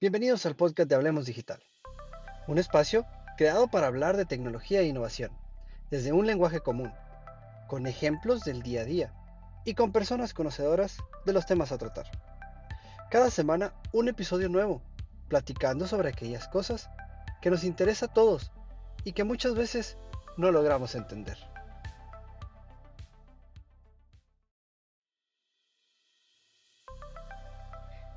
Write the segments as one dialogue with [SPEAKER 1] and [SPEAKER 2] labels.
[SPEAKER 1] Bienvenidos al podcast de Hablemos Digital, un espacio creado para hablar de tecnología e innovación, desde un lenguaje común, con ejemplos del día a día y con personas conocedoras de los temas a tratar. Cada semana un episodio nuevo, platicando sobre aquellas cosas que nos interesa a todos y que muchas veces no logramos entender.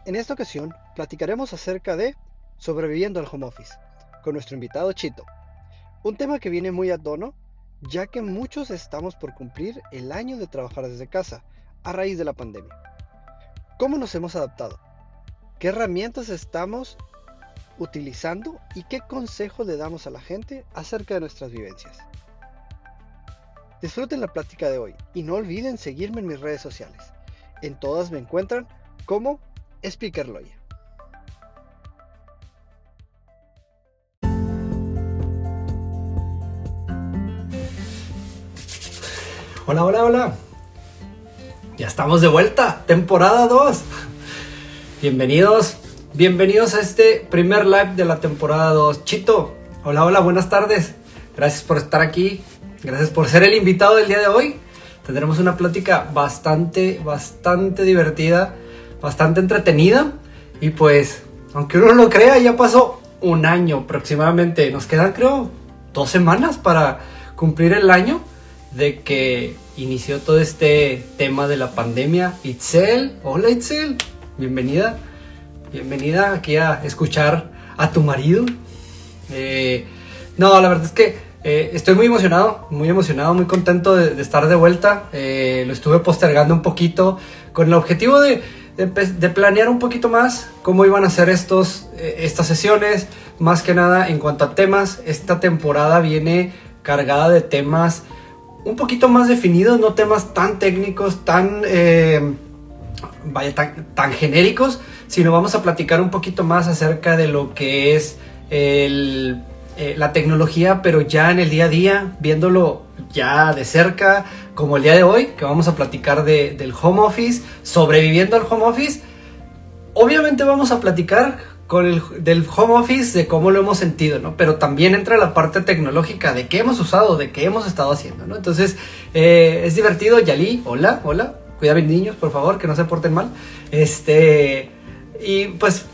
[SPEAKER 1] En esta ocasión platicaremos acerca de sobreviviendo al home office con nuestro invitado Chito. Un tema que viene muy a tono ya que muchos estamos por cumplir el año de trabajar desde casa a raíz de la pandemia. ¿Cómo nos hemos adaptado? ¿Qué herramientas estamos utilizando y qué consejo le damos a la gente acerca de nuestras vivencias? Disfruten la plática de hoy y no olviden seguirme en mis redes sociales. En todas me encuentran como Speakerloya.
[SPEAKER 2] Hola, hola, hola. Ya estamos de vuelta, temporada 2. Bienvenidos, bienvenidos a este primer live de la temporada 2. Chito, hola, hola, buenas tardes. Gracias por estar aquí. Gracias por ser el invitado del día de hoy. Tendremos una plática bastante, bastante divertida bastante entretenida. Y pues, aunque uno no lo crea, ya pasó un año aproximadamente. Nos quedan, creo, dos semanas para cumplir el año de que inició todo este tema de la pandemia. Itzel, hola Itzel, bienvenida. Bienvenida aquí a escuchar a tu marido. Eh, no, la verdad es que eh, estoy muy emocionado, muy emocionado, muy contento de, estar de vuelta. Eh, lo estuve postergando un poquito con el objetivo de de, planear un poquito más cómo iban a ser estos, eh, estas sesiones, más que nada en cuanto a temas. Esta temporada viene cargada de temas un poquito más definidos, no temas tan técnicos, tan, eh, vaya, tan, genéricos, sino vamos a platicar un poquito más acerca de lo que es eh, la tecnología, pero ya en el día a día, viéndolo ya de cerca, como el día de hoy, que vamos a platicar del home office, sobreviviendo al home office. Obviamente vamos a platicar con el, del home office, de cómo lo hemos sentido, ¿no? Pero también entra la parte tecnológica, de qué hemos usado, de qué hemos estado haciendo, ¿no? Entonces, eh, es divertido. Yali, hola, hola. Cuida bien niños, por favor, que no se porten mal. Este, y pues,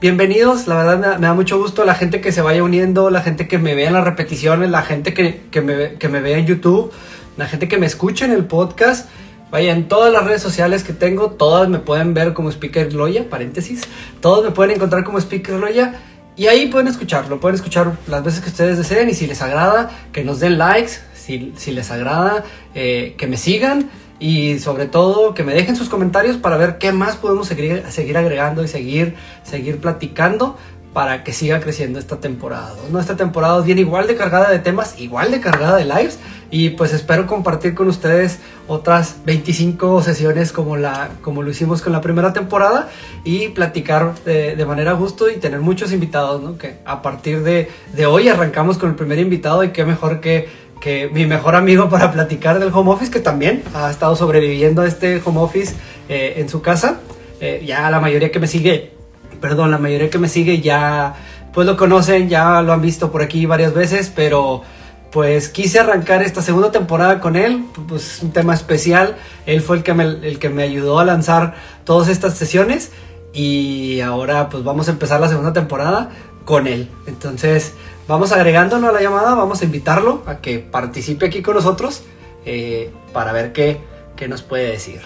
[SPEAKER 2] bienvenidos. La verdad me da, mucho gusto la gente que se vaya uniendo, la gente que me vea en las repeticiones, la gente que, que, me, que me vea en YouTube la gente que me escucha en el podcast. Vaya, en todas las redes sociales que tengo, todas me pueden ver como Speaker Loya, paréntesis. Todos me pueden encontrar como Speaker Loya. Y ahí pueden escucharlo, pueden escuchar las veces que ustedes deseen y si les agrada, que nos den likes, si, les agrada, eh, que me sigan y sobre todo que me dejen sus comentarios para ver qué más podemos seguir, seguir agregando y seguir, seguir platicando para que siga creciendo esta temporada. ¿no? Esta temporada viene igual de cargada de temas, igual de cargada de lives y pues espero compartir con ustedes otras 25 sesiones como, la, como lo hicimos con la primera temporada y platicar de, manera gusto y tener muchos invitados, ¿no? Que a partir de, de, hoy arrancamos con el primer invitado y qué mejor que, que mi mejor amigo para platicar del home office que también ha estado sobreviviendo a este home office eh, en su casa. Eh, ya la mayoría que me sigue perdón, la mayoría que me sigue ya pues lo conocen, ya lo han visto por aquí varias veces, pero pues quise arrancar esta segunda temporada con él, pues un tema especial, él fue el que me, el que me ayudó a lanzar todas estas sesiones y ahora pues vamos a empezar la segunda temporada con él. Entonces vamos agregándonos a la llamada, vamos a invitarlo a que participe aquí con nosotros eh, para ver qué, qué nos puede decir.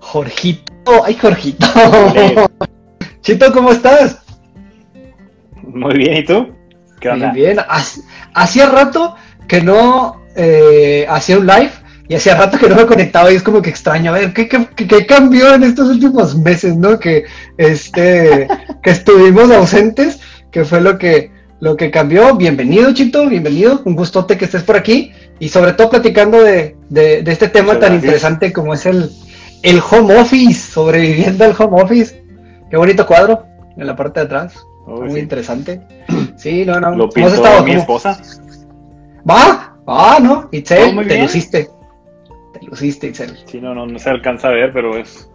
[SPEAKER 2] Jorgito, ay Jorgito. Chito, ¿cómo estás?
[SPEAKER 3] Muy bien, ¿y tú?
[SPEAKER 2] ¿Qué onda? Bien, bien. Hacía rato que no eh, hacía un live y hacía rato que no me conectaba y es como que extraño. A ver, ¿qué, qué, cambió en estos últimos meses, no? Que, este, que estuvimos ausentes, que fue lo que, lo que cambió. Bienvenido, Chito, bienvenido. Un gustote que estés por aquí y sobre todo platicando de, de, este tema tan interesante como es el, el home office, sobreviviendo al home office. Qué bonito cuadro en la parte de atrás. Muy interesante. Sí, no, no.
[SPEAKER 3] Lo pintó mi esposa.
[SPEAKER 2] Va, ah, no, Itzel, te luciste. Te luciste, Itzel.
[SPEAKER 3] Sí, no, no, no se alcanza a ver, pero es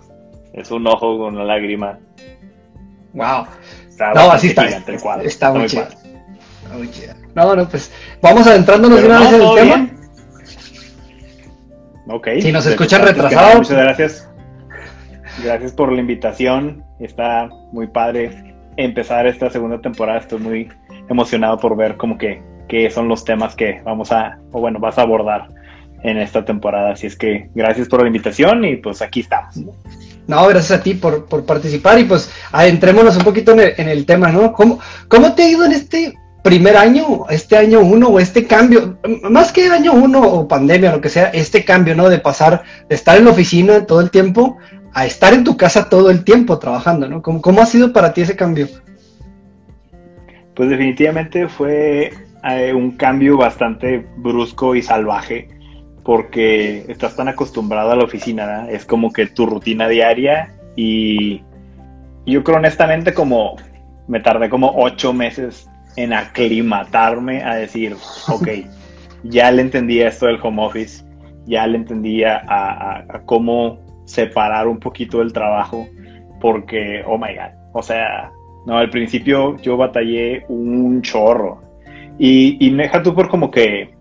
[SPEAKER 3] es un ojo con una lágrima.
[SPEAKER 2] Wow.
[SPEAKER 3] Está
[SPEAKER 2] No, así está.
[SPEAKER 3] gigante el cuadro.
[SPEAKER 2] Está muy
[SPEAKER 3] muy
[SPEAKER 2] chido. Está muy chido. No, no, pues vamos adentrándonos de una vez en el tema.
[SPEAKER 3] bien. Ok.
[SPEAKER 2] Si nos escuchan retrasados.
[SPEAKER 3] Muchas gracias. Gracias por la invitación. Está muy padre empezar esta segunda temporada. Estoy muy emocionado por ver como que qué son los temas que vamos a, o bueno, vas a abordar en esta temporada. Así es que gracias por la invitación y pues aquí estamos.
[SPEAKER 2] No, gracias a ti por, por participar y pues adentrémonos un poquito en el, en el tema, ¿no? ¿Cómo, ¿Cómo te ha ido en este primer año, este año uno o este cambio? Más que año uno o pandemia o lo que sea, este cambio, ¿no? De pasar de estar en la oficina todo el tiempo a estar en tu casa todo el tiempo trabajando, ¿no? ¿Cómo, cómo ha sido para ti ese cambio?
[SPEAKER 3] Pues definitivamente fue eh, un cambio bastante brusco y salvaje porque estás tan acostumbrado a la oficina, ¿verdad? es como que tu rutina diaria y yo creo honestamente como me tardé como ocho meses en aclimatarme a decir, ok, ya le entendía esto del home office, ya le entendía a, a- a cómo separar un poquito el trabajo, porque, oh my god, o sea, no, al principio yo batallé un chorro. Y, y deja tú por como que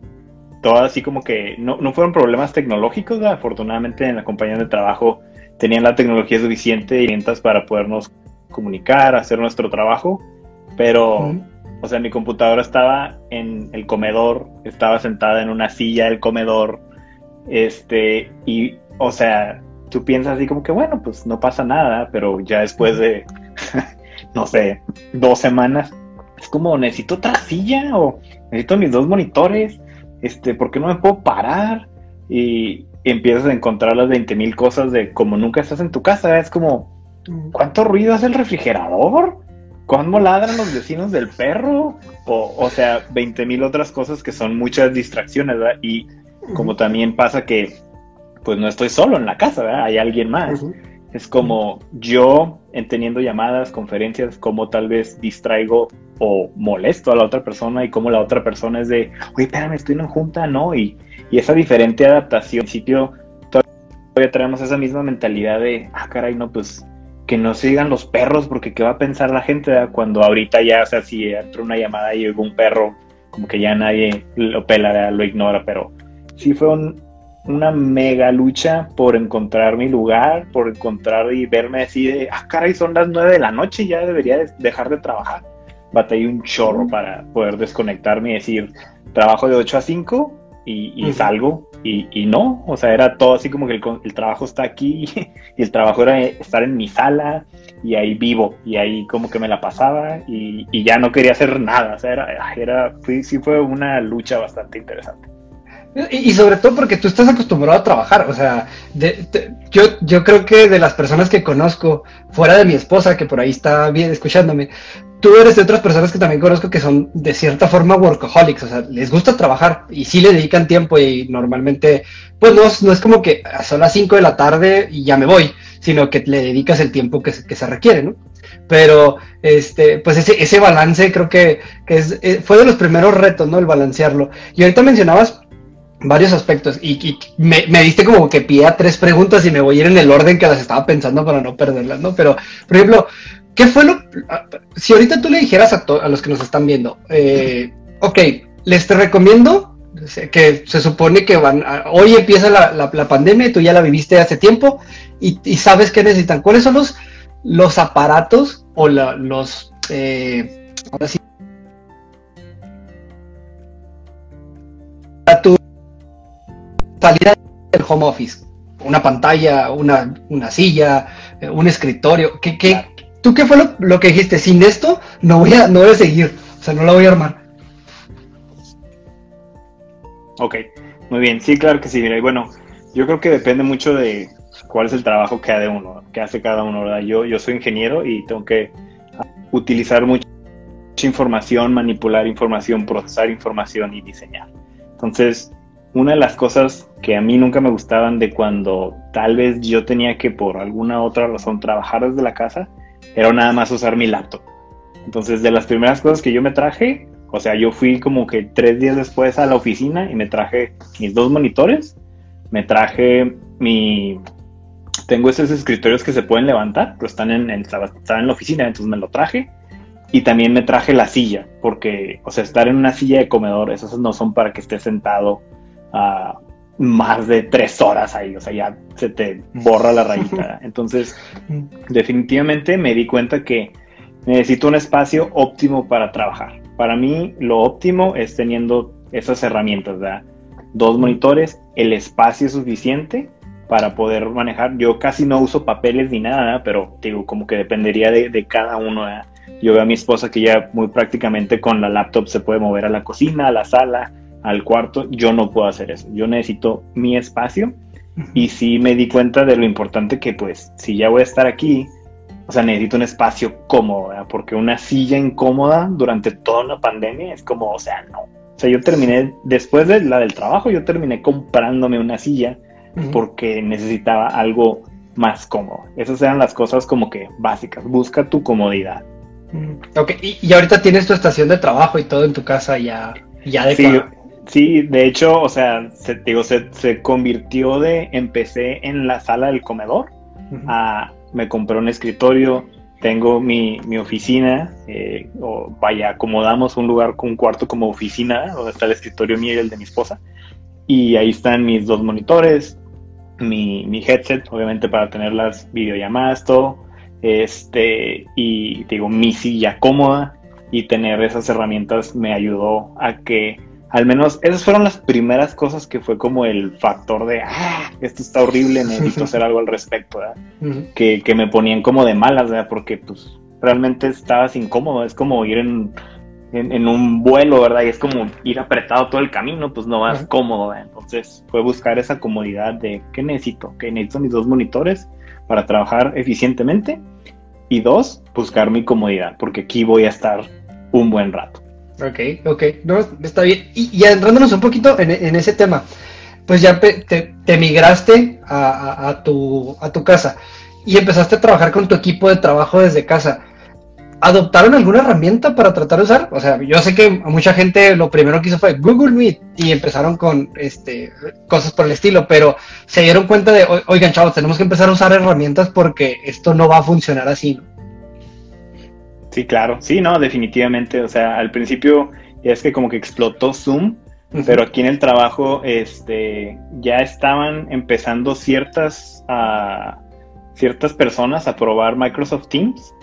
[SPEAKER 3] todo así como que no, no fueron problemas tecnológicos, afortunadamente en la compañía de trabajo tenían la tecnología suficiente y herramientas para podernos comunicar, hacer nuestro trabajo, pero, o sea, mi computadora estaba en el comedor, estaba sentada en una silla del comedor, este, y, o sea, tú piensas así como que, bueno, pues no pasa nada, pero ya después de, no sé, dos semanas, es como, necesito otra silla o necesito mis dos monitores, este, ¿por qué no me puedo parar? Y empiezas a encontrar las 20 mil cosas de como nunca estás en tu casa, es como, ¿cuánto ruido hace el refrigerador? ¿Cómo ladran los vecinos del perro? O, o sea, 20 mil otras cosas que son muchas distracciones, ¿verdad? Y como también pasa que, pues no estoy solo en la casa, ¿verdad? Hay alguien más. Es como yo, en teniendo llamadas, conferencias, como tal vez distraigo o molesto a la otra persona y como la otra persona es de, oye, espérame, estoy en una junta, ¿no? Y, y esa diferente adaptación, al principio todavía traemos esa misma mentalidad de, ah, caray, no, pues que no se digan los perros, porque qué va a pensar la gente cuando ahorita ya, o sea, si entra una llamada y oigo un perro, como que ya nadie lo pela, lo ignora, pero sí fue un- una mega lucha por encontrar mi lugar, por encontrar y verme así de, ah, caray, son las nueve de la noche, ya debería de- dejar de trabajar. Batallé un chorro para poder desconectarme y decir, trabajo de 8 a 5 y, salgo. Y, y no, o sea, era todo así como que el, trabajo está aquí y el trabajo era estar en mi sala y ahí vivo y ahí como que me la pasaba y, y ya no quería hacer nada, o sea, era, era fue- sí fue una lucha bastante interesante.
[SPEAKER 2] Y, y sobre todo porque tú estás acostumbrado a trabajar, o sea, de- de- yo, yo creo que de las personas que conozco, fuera de mi esposa, que por ahí está bien escuchándome, tú eres de otras personas que también conozco que son de cierta forma workaholics, o sea, les gusta trabajar y sí le dedican tiempo y normalmente, pues no, no es como que son las 5 de la tarde y ya me voy, sino que le dedicas el tiempo que, que se requiere, ¿no? Pero, este, pues ese, ese balance creo que, que es, eh, fue de los primeros retos, ¿no? El balancearlo. Y ahorita mencionabas varios aspectos y, y me, me diste como que pie a tres preguntas y me voy a ir en el orden que las estaba pensando para no perderlas, ¿no? Pero, por ejemplo, ¿qué fue lo... Si ahorita tú le dijeras a, a los que nos están viendo, eh, ok, les te recomiendo que se supone que van, a- hoy empieza la, la- pandemia y tú ya la viviste hace tiempo y, sabes qué necesitan. ¿Cuáles son los, los aparatos o la- los... eh, ahora sí, para tu salida del home office? Una pantalla, una, una silla, eh, un escritorio. ¿Qué, qué, ¿Tú qué fue lo, que dijiste? Sin esto no voy, a, no voy a seguir. O sea, no la voy a armar.
[SPEAKER 3] Ok, muy bien, sí, claro que sí, mira, bueno, yo creo que depende mucho de cuál es el trabajo que hace uno, que hace cada uno, ¿verdad? Yo, yo soy ingeniero y tengo que utilizar mucha información, manipular información, procesar información y diseñar. Entonces, una de las cosas que a mí nunca me gustaban de cuando tal vez yo tenía que por alguna otra razón trabajar desde la casa, era nada más usar mi laptop. Entonces, de las primeras cosas que yo me traje, o sea, yo fui como que tres días después a la oficina y me traje mis dos monitores, me traje mi, tengo esos escritorios que se pueden levantar, pero están en, están en la oficina, entonces me lo traje. Y también me traje la silla, porque, o sea, estar en una silla de comedor, esas no son para que estés sentado a más de tres horas ahí, o sea, ya se te borra la rayita. Entonces, definitivamente me di cuenta que necesito un espacio óptimo para trabajar. Para mí, lo óptimo es teniendo esas herramientas, ¿verdad? Dos monitores, el espacio suficiente para poder manejar. Yo casi no uso papeles ni nada, pero digo, como que dependería de, cada uno. Yo veo a mi esposa que ya muy prácticamente con la laptop se puede mover a la cocina, a la sala, al cuarto. Yo no puedo hacer eso. Yo necesito mi espacio y sí me di cuenta de lo importante que pues si ya voy a estar aquí, o sea, necesito un espacio cómodo, porque una silla incómoda durante toda una pandemia es como, o sea, no. O sea, yo terminé, después de la del trabajo, yo terminé comprándome una silla porque necesitaba algo más cómodo. Esas eran las cosas como que básicas. Busca tu comodidad.
[SPEAKER 2] Ok, y, ahorita tienes tu estación de trabajo y todo en tu casa ya, ya de
[SPEAKER 3] sí, sí, de hecho, o sea, se, digo, se, se, convirtió de, empecé en la sala del comedor a, me compré un escritorio, tengo mi, mi oficina, eh, o vaya, acomodamos un lugar con un cuarto como oficina, donde está el escritorio mío y el de mi esposa, y ahí están mis dos monitores, mi, mi headset, obviamente para tener las videollamadas, todo, este, y digo, mi silla cómoda y tener esas herramientas me ayudó a que al menos esas fueron las primeras cosas que fue como el factor de, ah, esto está horrible, necesito hacer algo al respecto, que, que, me ponían como de malas, ¿verdad? porque pues realmente estabas incómodo, es como ir en, en, un vuelo, ¿verdad? Y es como ir apretado todo el camino, pues no vas cómodo, ¿verdad? entonces fue buscar esa comodidad de, ¿qué necesito? Que necesito mis dos monitores para trabajar eficientemente y dos, buscar mi comodidad, porque aquí voy a estar un buen rato.
[SPEAKER 2] Ok, ok, no, está bien. Y, y adentrándonos un poquito en, ese tema, pues ya te, migraste a, tu, casa y empezaste a trabajar con tu equipo de trabajo desde casa. ¿Adoptaron alguna herramienta para tratar de usar? O sea, yo sé que mucha gente lo primero que hizo fue Google Meet y empezaron con este, cosas por el estilo, pero se dieron cuenta de, oigan chavos, tenemos que empezar a usar herramientas porque esto no va a funcionar así. ¿no?
[SPEAKER 3] Sí, claro. Sí, no, definitivamente. O sea, al principio es que como que explotó Zoom, pero aquí en el trabajo este, ya estaban empezando ciertas, uh, ciertas personas a probar Microsoft Teams.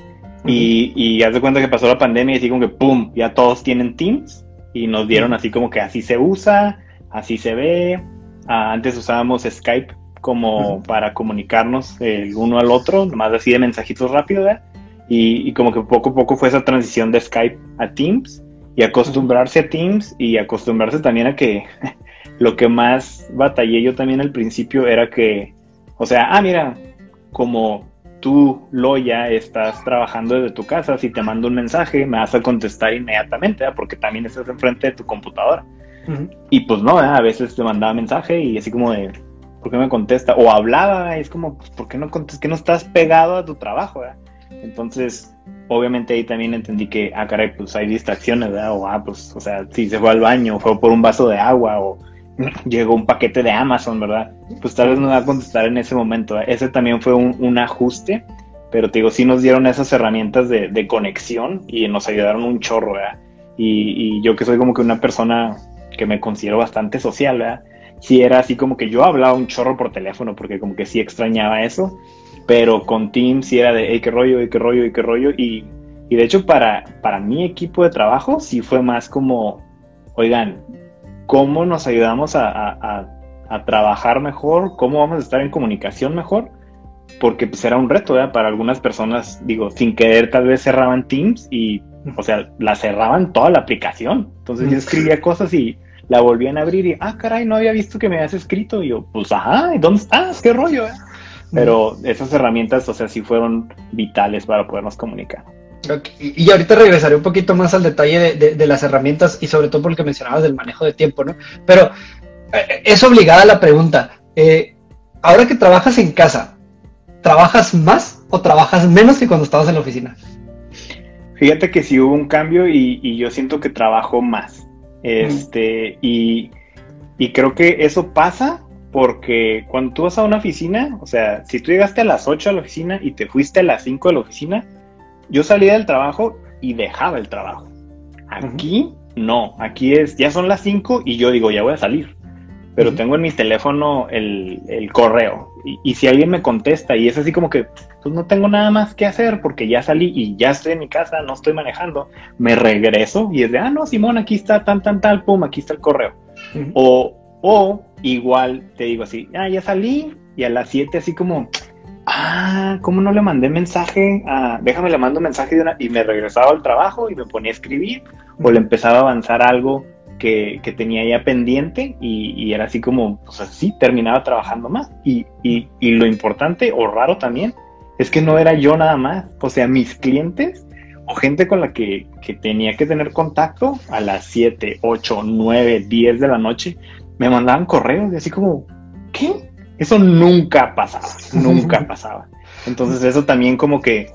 [SPEAKER 3] y, y haz de cuenta que pasó la pandemia y así como que ¡pum! Ya todos tienen Teams y nos dieron así como que así se usa, así se ve. Ah, antes usábamos Skype como para comunicarnos el uno al otro, más así de mensajitos rápidos, ¿verdad? Y, como que poco a poco fue esa transición de Skype a Teams y acostumbrarse a Teams y acostumbrarse también a que lo que más batallé yo también al principio era que, o sea, ah, mira, como tú, Loya, estás trabajando desde tu casa, si te mando un mensaje, me vas a contestar inmediatamente, porque también estás enfrente de tu computadora. Y pues no, a veces te mandaba mensaje y así como de, ¿por qué me contesta? O hablaba, es como, pues, ¿por qué no contestas? que no estás pegado a tu trabajo? ¿verdad? Entonces, obviamente ahí también entendí que, ah, caray, pues hay distracciones, ¿verdad? O, ah, pues, o sea, si se fue al baño, fue por un vaso de agua, o llegó un paquete de Amazon, ¿verdad? Pues tal vez no va a contestar en ese momento. Ese también fue un, ajuste, pero te digo, sí nos dieron esas herramientas de, conexión y nos ayudaron un chorro, ¿verdad? Y, y, yo que soy como que una persona que me considero bastante social, ¿verdad? Sí era así como que yo hablaba un chorro por teléfono porque como que sí extrañaba eso pero con Teams sí era de, hey, qué rollo, hey, qué rollo, hey, qué rollo. Y, y de hecho, para, para mi equipo de trabajo, sí fue más como, oigan, ¿cómo nos ayudamos a, a, a, trabajar mejor? ¿Cómo vamos a estar en comunicación mejor? Porque pues era un reto, ¿verdad? Para algunas personas, digo, sin querer tal vez cerraban Teams y, o sea, la cerraban toda la aplicación. Entonces yo escribía cosas y la volvían a abrir y, ah, caray, no había visto que me habías escrito. Y yo, pues, ajá, ¿dónde estás? ¿Qué rollo? Eh? Pero esas herramientas, o sea, sí fueron vitales para podernos comunicar.
[SPEAKER 2] Y ahorita regresaré un poquito más al detalle de, las herramientas y sobre todo porque mencionabas del manejo de tiempo, ¿no? Pero eh, es obligada la pregunta. Eh, ahora que trabajas en casa, ¿trabajas más o trabajas menos que cuando estabas en la oficina?
[SPEAKER 3] Fíjate que sí hubo un cambio y, yo siento que trabajo más. Este, y, y creo que eso pasa porque cuando tú vas a una oficina, o sea, si tú llegaste a las 8 a la oficina y te fuiste a las 5 de la oficina, yo salía del trabajo y dejaba el trabajo. Aquí no, aquí es, ya son las 5 y yo digo, ya voy a salir. Pero tengo en mi teléfono el, correo. Y, si alguien me contesta y es así como que, pues no tengo nada más que hacer porque ya salí y ya estoy en mi casa, no estoy manejando, me regreso y es de, ah, no, Simón, aquí está, tan, tan, tal, pum, aquí está el correo. O o igual te digo así, ah, ya salí y a las 7 así como, ah, ¿cómo no le mandé mensaje? Ah, déjame le mando mensaje de una... Y me regresaba al trabajo y me ponía a escribir o le empezaba a avanzar algo que, que tenía ya pendiente y, era así como, pues así, terminaba trabajando más. Y, y, y lo importante o raro también es que no era yo nada más, o sea, mis clientes o gente con la que, que, tenía que tener contacto a las 7, 8, 9, 10 de la noche, me mandaban correos y así como, ¿qué? Eso nunca pasaba, nunca pasaba. Entonces eso también como que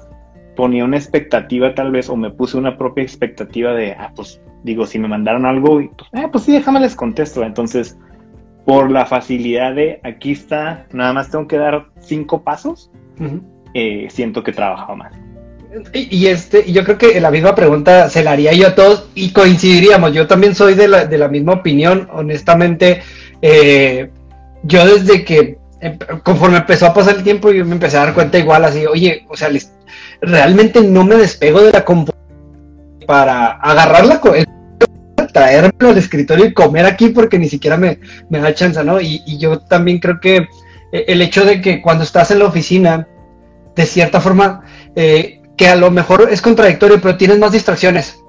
[SPEAKER 3] ponía una expectativa tal vez, o me puse una propia expectativa de, ah, pues digo, si me mandaron algo, y, pues, eh, pues sí, déjame les contesto. Entonces, por la facilidad de aquí está, nada más tengo que dar cinco pasos, eh, siento que he trabajado más.
[SPEAKER 2] Y, este, yo creo que la misma pregunta se la haría yo a todos y coincidiríamos. Yo también soy de la, de la misma opinión, honestamente. Eh, yo desde que, em, conforme empezó a pasar el tiempo, yo me empecé a dar cuenta igual así, oye, o sea, realmente no me despego de la computadora para agarrarla, traérmelo al escritorio y comer aquí porque ni siquiera me, me da chance, ¿no? Y, y yo también creo que eh, el hecho de que cuando estás en la oficina, de cierta forma, eh, que a lo mejor es contradictorio, pero tienes más distracciones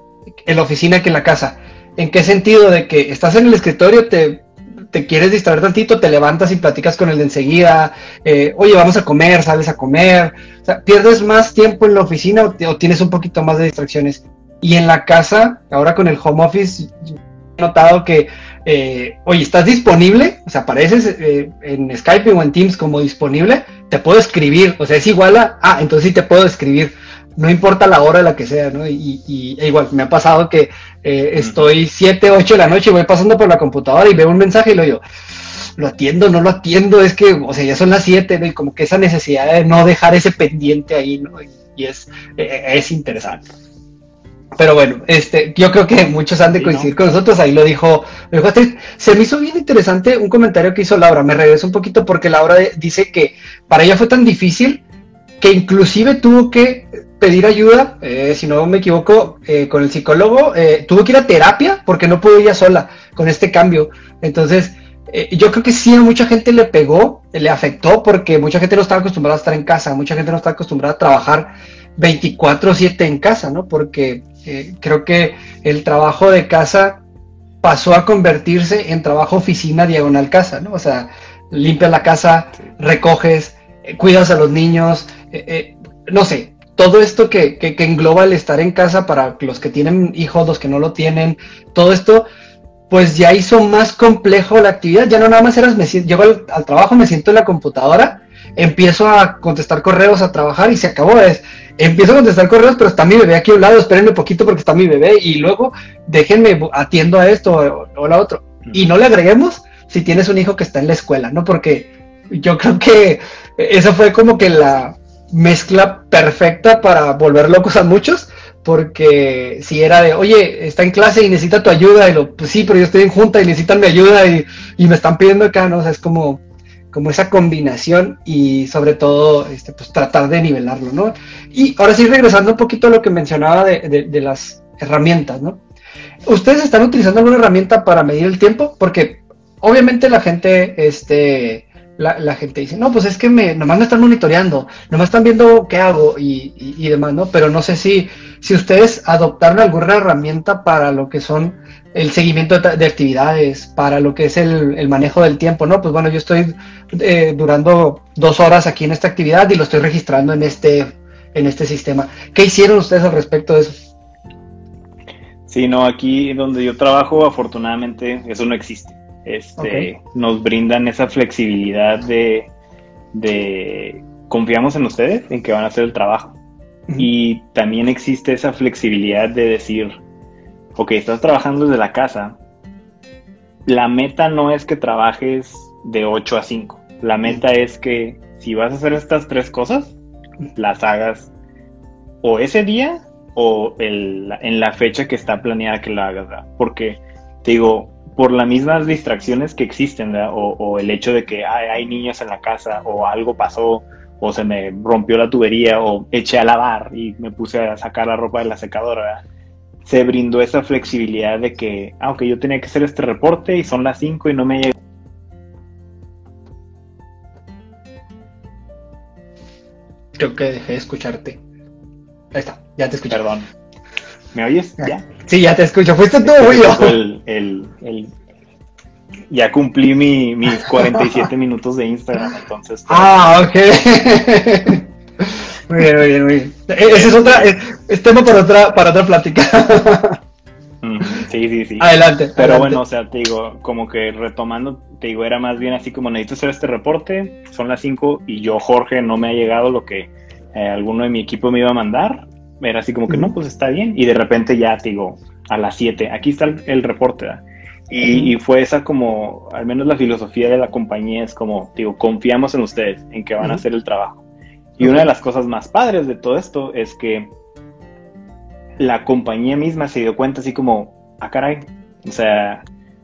[SPEAKER 2] en la oficina que en la casa. ¿En qué sentido? De que estás en el escritorio, te, quieres distraer tantito, te levantas y platicas con el de enseguida, eh, oye, vamos a comer, sales a comer, o sea, pierdes más tiempo en la oficina o, tienes un poquito más de distracciones. Y en la casa, ahora con el home office, he notado que, eh, oye, ¿estás disponible? O sea, apareces eh, en Skype o en Teams como disponible, te puedo escribir, o sea, es igual a, ah, entonces sí te puedo escribir no importa la hora de la que sea, ¿no? Y, e igual, me ha pasado que eh, estoy 7, 8 de la noche, voy pasando por la computadora y veo un mensaje y lo digo, lo atiendo, no lo atiendo, es que, o sea, ya son las 7, ¿no? Y como que esa necesidad de no dejar ese pendiente ahí, ¿no? Y, es, e, e, es interesante. Pero bueno, este, yo creo que muchos han de coincidir con nosotros, ahí lo dijo, lo dijo Se me hizo bien interesante un comentario que hizo Laura, me regreso un poquito porque Laura dice que para ella fue tan difícil que inclusive tuvo que pedir ayuda, eh, si no me equivoco, eh, con el psicólogo, eh, tuvo que ir a terapia porque no pudo ella sola con este cambio. Entonces, yo creo que sí a mucha gente le pegó, le afectó porque mucha gente no estaba acostumbrada a estar en casa, mucha gente no está acostumbrada a trabajar 24/7 en casa, ¿no? Porque creo que el trabajo de casa pasó a convertirse en trabajo oficina diagonal casa, ¿no? O sea, limpias la casa, recoges, cuidas a los niños, no sé, todo esto que, que, engloba el estar en casa para los que tienen hijos, los que no lo tienen, todo esto, pues ya hizo más complejo la actividad. Ya no nada más eras, me, llego al, trabajo, me siento en la computadora, empiezo a contestar correos, a trabajar y se acabó. Es, empiezo a contestar correos, pero está mi bebé aquí a un lado, espérenme un poquito porque está mi bebé y luego déjenme atiendo a esto o, o la otro. Y no le agreguemos si tienes un hijo que está en la escuela, ¿no? Porque yo creo que eso fue como que la, mezcla perfecta para volver locos a muchos, porque si era de, oye, está en clase y necesita tu ayuda, y lo, pues sí, pero yo estoy en junta y necesitan mi ayuda y, me están pidiendo acá, ¿no? O sea, es como, como esa combinación y sobre todo, este, pues tratar de nivelarlo, ¿no? Y ahora sí, regresando un poquito a lo que mencionaba de, de las herramientas, ¿no? ¿Ustedes están utilizando alguna herramienta para medir el tiempo? Porque obviamente la gente, este, la, gente dice, no, pues es que me, nomás me están monitoreando, nomás están viendo qué hago y, y, demás, ¿no? Pero no sé si, si ustedes adoptaron alguna herramienta para lo que son el seguimiento de, actividades, para lo que es el, manejo del tiempo, ¿no? Pues bueno, yo estoy eh, durando dos horas aquí en esta actividad y lo estoy registrando en este, en este sistema. ¿Qué hicieron ustedes al respecto de eso?
[SPEAKER 3] Sí, no, aquí donde yo trabajo, afortunadamente, eso no existe este, nos brindan esa flexibilidad de, de, confiamos en ustedes, en que van a hacer el trabajo. Y también existe esa flexibilidad de decir, ok, estás trabajando desde la casa, la meta no es que trabajes de 8 a 5. La meta es que si vas a hacer estas tres cosas, las hagas o ese día o en la fecha que está planeada que la hagas, Porque, te digo, por las mismas distracciones que existen, O, el hecho de que hay niños en la casa o algo pasó o se me rompió la tubería o eché a lavar y me puse a sacar la ropa de la secadora, se brindó esa flexibilidad de que, aunque ah, yo tenía que hacer este reporte y son las 5 y no me llega.
[SPEAKER 2] Creo que dejé de escucharte. Ahí está, ya te escucho.
[SPEAKER 3] Perdón. ¿Me oyes? ¿Ya?
[SPEAKER 2] Sí, ya te escucho. Fuiste tú, yo.
[SPEAKER 3] El, el, el, ya cumplí mi, mis 47 minutos de Instagram, entonces.
[SPEAKER 2] Pues, ah, ok. muy bien, muy bien, muy bien. E, ese es otra, es, tema para otra, para otra plática.
[SPEAKER 3] sí, sí, sí.
[SPEAKER 2] Adelante.
[SPEAKER 3] Pero bueno, o sea, te digo, como que retomando, te digo, era más bien así como necesito hacer este reporte, son las 5 y yo, Jorge, no me ha llegado lo que eh, alguno de mi equipo me iba a mandar. Era así como que no, pues está bien. Y de repente ya, te digo, a las 7, aquí está el, reporte. Y, fue esa como, al menos la filosofía de la compañía es como, digo, confiamos en ustedes, en que van a hacer el trabajo. Y una de las cosas más padres de todo esto es que la compañía misma se dio cuenta así como, ah, caray, o sea,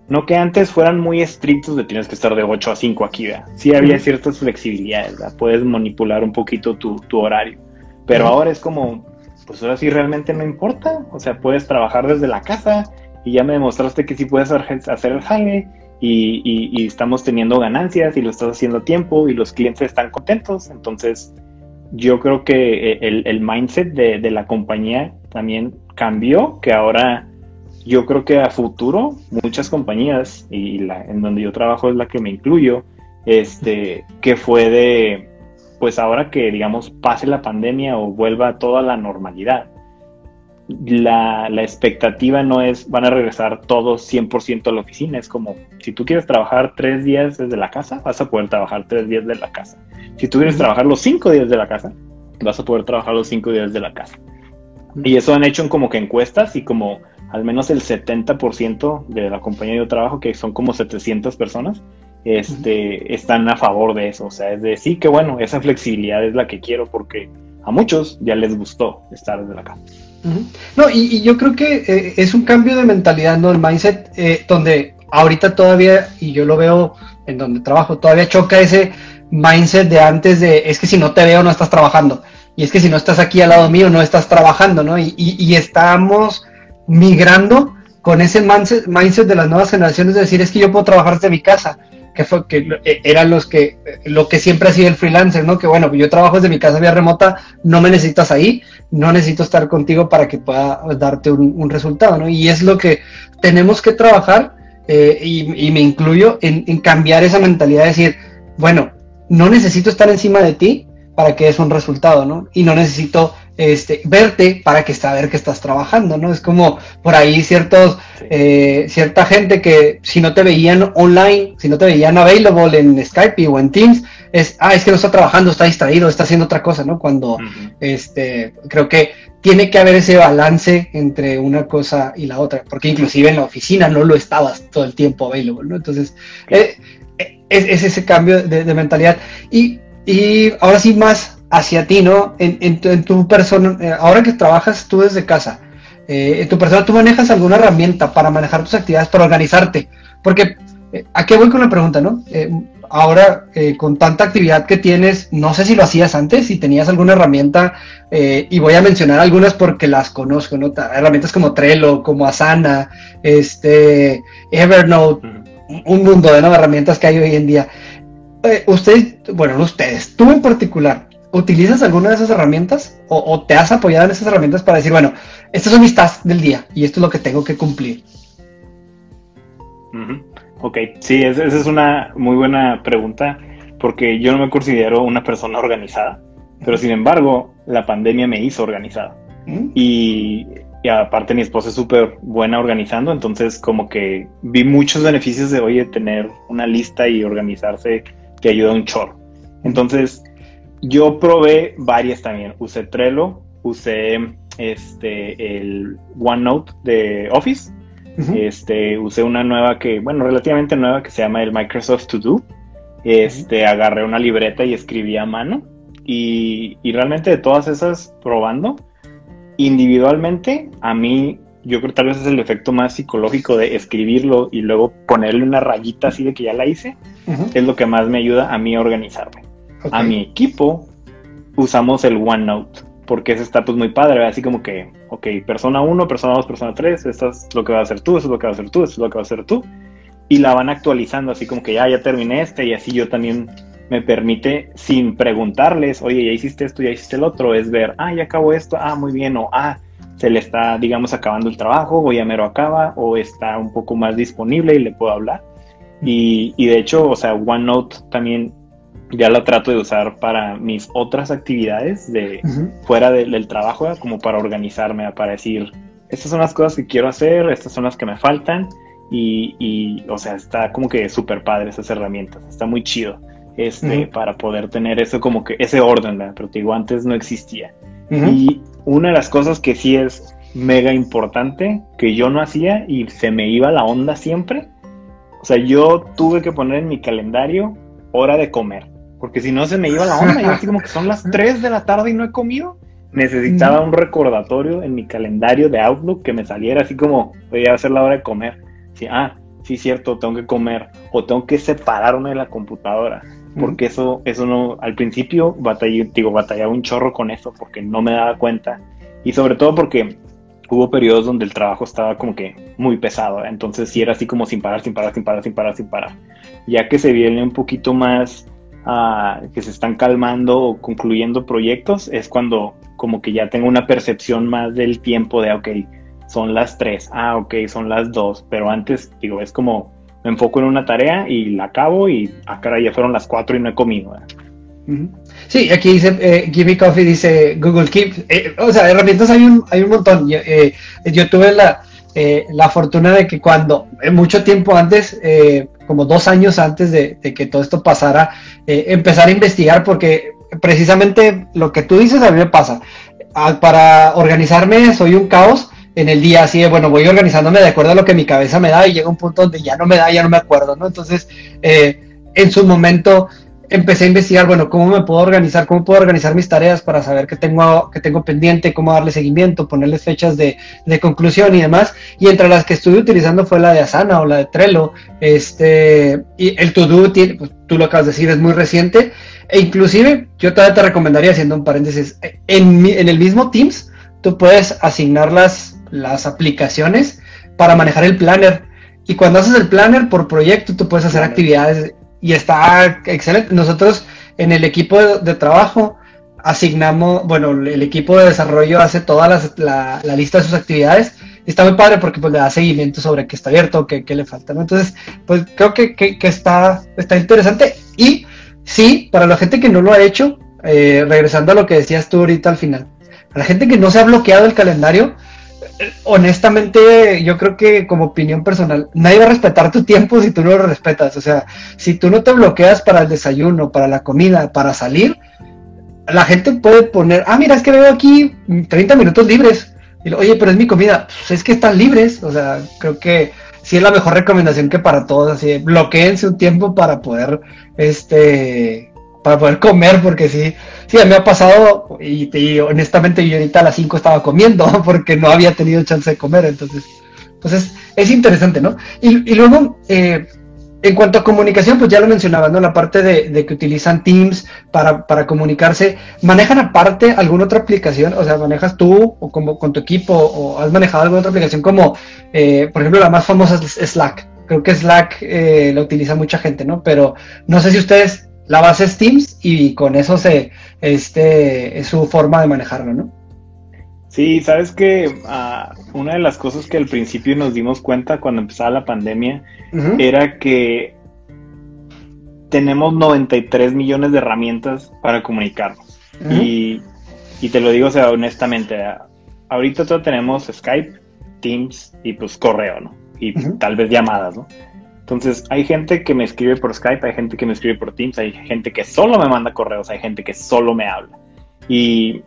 [SPEAKER 3] no que antes fueran muy estrictos de tienes que estar de 8 a 5 aquí, ¿verdad? Sí había ciertas flexibilidades, ¿verdad? Puedes manipular un poquito tu, horario. Pero ahora es como, pues ahora sí realmente no importa. O sea, puedes trabajar desde la casa y ya me demostraste que sí puedes hacer el jale y, estamos teniendo ganancias y lo estás haciendo a tiempo y los clientes están contentos. Entonces, yo creo que eh, el, mindset de, de la compañía también cambió, que ahora yo creo que a futuro muchas compañías, y la, en donde yo trabajo es la que me incluyo, este, que fue de, pues ahora que digamos pase la pandemia o vuelva toda la normalidad, la, la, expectativa no es van a regresar todos 100% a la oficina, es como si tú quieres trabajar tres días desde la casa, vas a poder trabajar tres días de la casa. Si tú quieres trabajar los cinco días de la casa, vas a poder trabajar los cinco días de la casa. Y eso han hecho como que encuestas y como al menos el 70% de la compañía de trabajo, que son como 700 personas, este, están a favor de eso. O sea, es de sí, que bueno, esa flexibilidad es la que quiero porque a muchos ya les gustó estar desde la casa.
[SPEAKER 2] No, y, yo creo que eh, es un cambio de mentalidad, ¿no? El mindset, eh, donde ahorita todavía, y yo lo veo en donde trabajo, todavía choca ese mindset de antes de, es que si no te veo no estás trabajando, y es que si no estás aquí al lado mío no estás trabajando, ¿no? y, y estamos migrando con ese mindset de las nuevas generaciones de decir es que yo puedo trabajar desde mi casa, que fue que eh, eran los que lo que siempre ha sido el freelancer, ¿no? Que bueno, yo trabajo desde mi casa vía remota, no me necesitas ahí, no necesito estar contigo para que pueda darte un, resultado, ¿no? Y es lo que tenemos que trabajar eh, y, me incluyo en, en cambiar esa mentalidad de decir, bueno, no necesito estar encima de ti para que es un resultado, ¿no? Y no necesito este, verte para que saber que estás trabajando, ¿no? Es como por ahí ciertos, eh, cierta gente que si no te veían online, si no te veían available en Skype o en Teams, es, ah, es que no está trabajando, está distraído, está haciendo otra cosa, ¿no? Cuando, este, creo que tiene que haber ese balance entre una cosa y la otra, porque inclusive en la oficina no lo estabas todo el tiempo available, ¿no? Entonces, eh, es, ese cambio de, de mentalidad. Y, y ahora sí más hacia ti, ¿no? En, tu, persona, eh, ahora que trabajas tú desde casa, eh, en tu persona tú manejas alguna herramienta para manejar tus actividades, para organizarte. Porque, eh, ¿a qué voy con la pregunta, no? ahora, con tanta actividad que tienes, no sé si lo hacías antes, si tenías alguna herramienta, y voy a mencionar algunas porque las conozco, ¿no? Herramientas como Trello, como Asana, este, Evernote, un mundo de herramientas que hay hoy en día. ustedes, bueno, ustedes, tú en particular, ¿Utilizas alguna de esas herramientas o, te has apoyado en esas herramientas para decir, bueno, estas son mis tasks del día y esto es lo que tengo que cumplir?
[SPEAKER 3] Ok, sí, esa es una muy buena pregunta porque yo no me considero una persona organizada, pero sin embargo la pandemia me hizo organizada. ¿Mm? Y, aparte mi esposa es súper buena organizando, entonces como que vi muchos beneficios de, oye, tener una lista y organizarse te ayuda un chorro. Entonces, yo probé varias también. Usé Trello, usé este el OneNote de Office. Este, usé una nueva que, bueno, relativamente nueva que se llama el Microsoft To Do. este, agarré una libreta y escribí a mano. Y, y realmente de todas esas probando, individualmente, a mí yo creo que tal vez es el efecto más psicológico de escribirlo y luego ponerle una rayita así de que ya la hice, es lo que más me ayuda a mí a organizarme. A mi equipo usamos el OneNote, porque ese está pues muy padre, así como que, ok, persona 1, persona 2, persona 3, esto es lo que va a hacer tú, esto es lo que va a hacer tú, esto es lo que va a hacer tú, y la van actualizando, así como que ya, ya terminé este, y así yo también me permite, sin preguntarles, oye, ya hiciste esto, ya hiciste el otro, es ver, ah, ya acabo esto, ah, muy bien, o ah, se le está, digamos, acabando el trabajo, o ya mero acaba, o está un poco más disponible y le puedo hablar. Y, y de hecho, o sea, OneNote también ya lo trato de usar para mis otras actividades de fuera del trabajo, como para organizarme, para decir, estas son las cosas que quiero hacer, estas son las que me faltan. Y, y o sea, está como que súper padre esas herramientas, está muy chido este, para poder tener eso como que ese orden, pero te digo, antes no existía. Y una de las cosas que sí es mega importante, que yo no hacía y se me iba la onda siempre, o sea, yo tuve que poner en mi calendario hora de comer, porque si no se me iba la onda, y así como que son las 3 de la tarde y no he comido. Necesitaba un recordatorio en mi calendario de Outlook que me saliera así como, voy a hacer la hora de comer. Sí, ah, sí, cierto, tengo que comer o tengo que separarme de la computadora porque eso, eso no, al principio batallé, digo, batallaba un chorro con eso porque no me daba cuenta y sobre todo porque hubo periodos donde el trabajo estaba como que muy pesado, entonces sí era así como sin parar, sin parar, sin parar, sin parar, sin parar. Ya que se viene un poquito más, a que se están calmando o concluyendo proyectos, es cuando como que ya tengo una percepción más del tiempo de, ok, son las tres, ah, ok, son las dos, pero antes, digo, es como me enfoco en una tarea y la acabo y acá ah, ya fueron las cuatro y no he comido.
[SPEAKER 2] Sí, aquí dice eh, Coffee, dice Google Keep. Eh, o sea, herramientas hay un, hay un montón. Yo, eh, tuve la, eh, la fortuna de que cuando, mucho tiempo antes, como dos años antes de, que todo esto pasara, empezar a investigar porque precisamente lo que tú dices a mí me pasa. Para organizarme soy un caos en el día, así de, bueno, voy organizándome de acuerdo a lo que mi cabeza me da y llega un punto donde ya no me da, ya no me acuerdo, ¿no? Entonces, eh, en su momento empecé a investigar, bueno, cómo me puedo organizar, cómo puedo organizar mis tareas para saber qué tengo, qué tengo pendiente, cómo darle seguimiento, ponerles fechas de, de, conclusión y demás. Y entre las que estuve utilizando fue la de Asana o la de Trello. Este, y el To-Do, pues, tú lo acabas de decir, es muy reciente. E inclusive, yo todavía te recomendaría, haciendo un paréntesis, en, en el mismo Teams, tú puedes asignarlas las aplicaciones para manejar el planner. Y cuando haces el planner por proyecto, tú puedes hacer actividades y está excelente. Nosotros en el equipo de, trabajo asignamos, bueno, el equipo de desarrollo hace toda la, lista de sus actividades. Está muy padre porque pues le da seguimiento sobre qué está abierto, qué, qué le falta. Entonces, pues creo que, que, está, está interesante. Y sí, para la gente que no lo ha hecho, eh, regresando a lo que decías tú ahorita al final, a la gente que no se ha bloqueado el calendario, honestamente, yo creo que como opinión personal, nadie va a respetar tu tiempo si tú no lo respetas. O sea, si tú no te bloqueas para el desayuno, para la comida, para salir, la gente puede poner, ah, mira, es que veo aquí 30 minutos libres. Y Oye, pero es mi comida. Pues es que están libres. O sea, creo que sí es la mejor recomendación que para todos. Así, bloqueense un tiempo para poder, este, para poder comer, porque sí, sí, me ha pasado, y, honestamente yo ahorita a las 5 estaba comiendo, porque no había tenido chance de comer, entonces, pues es, interesante, ¿no? Y, luego, eh, en cuanto a comunicación, pues ya lo mencionaba, ¿no? La parte de, que utilizan Teams para, para, comunicarse, ¿manejan aparte alguna otra aplicación? O sea, ¿manejas tú o como con tu equipo o has manejado alguna otra aplicación como, eh, por ejemplo, la más famosa es Slack? Creo que Slack eh, la utiliza mucha gente, ¿no? Pero no sé si ustedes la base es Teams y con eso se, este, es su forma de manejarlo, ¿no?
[SPEAKER 3] Sí, sabes que ah, una de las cosas que al principio nos dimos cuenta cuando empezaba la pandemia era que tenemos 93 millones de herramientas para comunicarnos. y, y, te lo digo, o sea, honestamente, ahorita todos tenemos Skype, Teams y pues correo, ¿no? Y tal vez llamadas, ¿no? Entonces, hay gente que me escribe por Skype, hay gente que me escribe por Teams, hay gente que solo me manda correos, hay gente que solo me habla. Y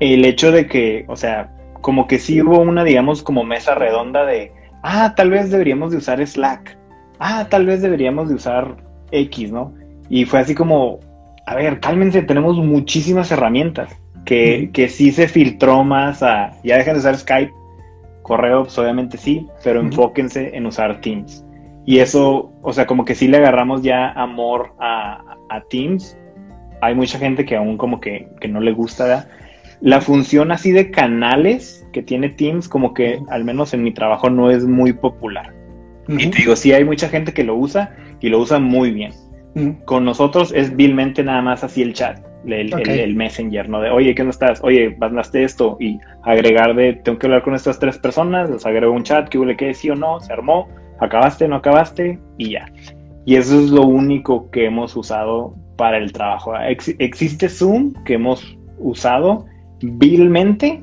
[SPEAKER 3] el hecho de que, o sea, como que sí hubo una, digamos, como mesa redonda de, ah, tal vez deberíamos de usar Slack, ah, tal vez deberíamos de usar X, ¿no? Y fue así como, a ver, cálmense, tenemos muchísimas herramientas que, que sí se filtró más a, ya dejen de usar Skype, correo, pues obviamente sí, pero enfóquense en usar Teams. Y eso, o sea, como que sí le agarramos ya amor a, a Teams. Hay mucha gente que aún como que, que no le gusta la función así de canales que tiene Teams, como que al menos en mi trabajo no es muy popular. Y te digo, sí hay mucha gente que lo usa y lo usa muy bien. Con nosotros es vilmente nada más así el chat, el, messenger, ¿no? De, oye, ¿qué no estás? Oye, mandaste esto y agregar de, tengo que hablar con estas tres personas, les agrego un chat, que huele que sí o no, se armó, acabaste, no acabaste y ya. Y eso es lo único que hemos usado para el trabajo. existe Zoom que hemos usado vilmente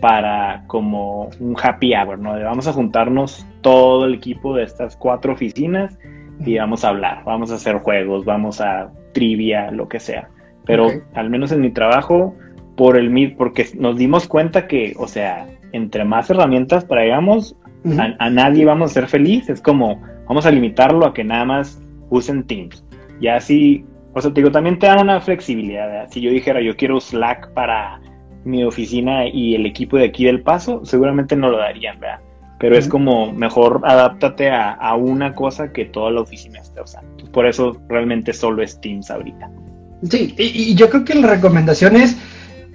[SPEAKER 3] para como un happy hour, ¿no? vamos a juntarnos todo el equipo de estas cuatro oficinas y vamos a hablar, vamos a hacer juegos, vamos a trivia, lo que sea. Pero al menos en mi trabajo, por el MIT, porque nos dimos cuenta que, o sea, entre más herramientas traigamos, a, nadie vamos a ser feliz. Es como, vamos a limitarlo a que nada más usen Teams. Y así, o sea, te digo, también te dan una flexibilidad. Si yo dijera, yo quiero Slack para mi oficina y el equipo de aquí del paso, seguramente no lo darían, ¿verdad? Pero es como mejor adáptate a, una cosa que toda la oficina esté usando. Por eso realmente solo es Teams ahorita.
[SPEAKER 2] Sí, y, yo creo que la recomendación es,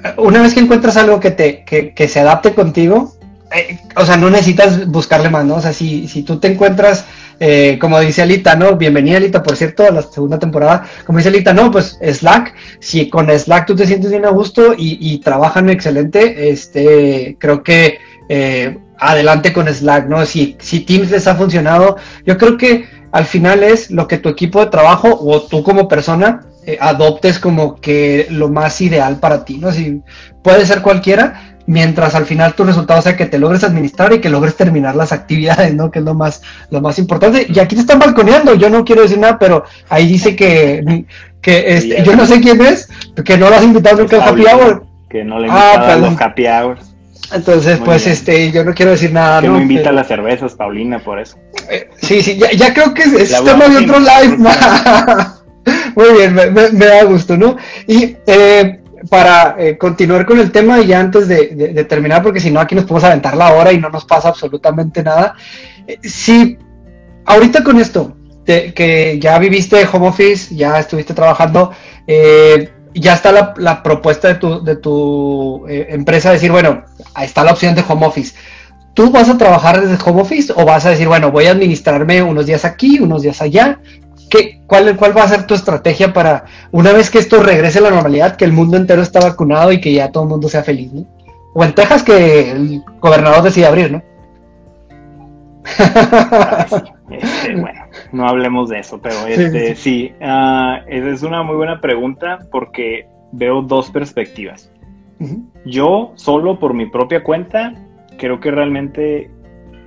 [SPEAKER 2] eh, una vez que encuentras algo que, te, que, que se adapte contigo, eh, o sea, no necesitas buscarle más, ¿no? O sea, si, si tú te encuentras, eh, como dice Alita, ¿no? Bienvenida Alita, por cierto, a la segunda temporada. Como dice Alita, no, pues Slack, si con Slack tú te sientes bien a gusto y, y trabajan excelente, este, creo que eh, adelante con Slack, ¿no? Si, si Teams les ha funcionado, yo creo que al final es lo que tu equipo de trabajo o tú como persona adoptes como que lo más ideal para ti, ¿no? Si puede ser cualquiera, mientras al final tu resultado sea que te logres administrar y que logres terminar las actividades, ¿no? Que es lo más, lo más importante. Y aquí te están balconeando, yo no quiero decir nada, pero ahí dice que, que este, yo no sé quién es, que no lo has invitado nunca al happy hour.
[SPEAKER 3] Que no le ah, los happy hours.
[SPEAKER 2] Entonces, pues, este, yo no quiero decir nada.
[SPEAKER 3] Que ¿no? invita a las cervezas, Paulina, por eso.
[SPEAKER 2] Eh, sí, sí, ya, ya, creo que es, tema de otro live. Muy bien, me, me, da gusto, ¿no? Y eh, para eh, continuar con el tema y ya antes de, terminar, porque si no aquí nos podemos aventar la hora y no nos pasa absolutamente nada. Eh, si ahorita con esto, que ya viviste home office, ya estuviste trabajando, eh, ya está la, propuesta de tu, tu empresa, decir, bueno, está la opción de home office. ¿Tú vas a trabajar desde home office o vas a decir, bueno, voy a administrarme unos días aquí, unos días allá? Cuál, ¿Cuál va a ser tu estrategia para, una vez que esto regrese a la normalidad, que el mundo entero está vacunado y que ya todo el mundo sea feliz, ¿no? O en Texas que el gobernador decide abrir, ¿no?
[SPEAKER 3] Este, bueno, no hablemos de eso, pero este, sí, ah, esa es una muy buena pregunta porque veo dos perspectivas. Yo, solo por mi propia cuenta, creo que realmente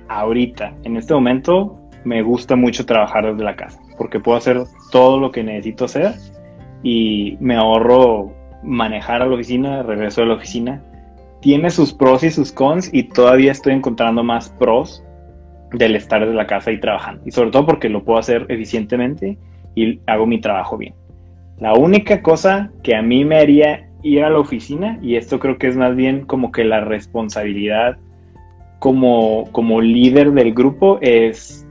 [SPEAKER 3] ahorita, en este momento, me gusta mucho trabajar desde la casa porque puedo hacer todo lo que necesito hacer y me ahorro manejar a la oficina, regreso a la oficina. Tiene sus pros y sus cons y todavía estoy encontrando más pros del estar desde la casa y trabajando. Y sobre todo porque lo puedo hacer eficientemente y hago mi trabajo bien. La única cosa que a mí me haría ir a la oficina, y esto creo que es más bien como que la responsabilidad como, como líder del grupo, es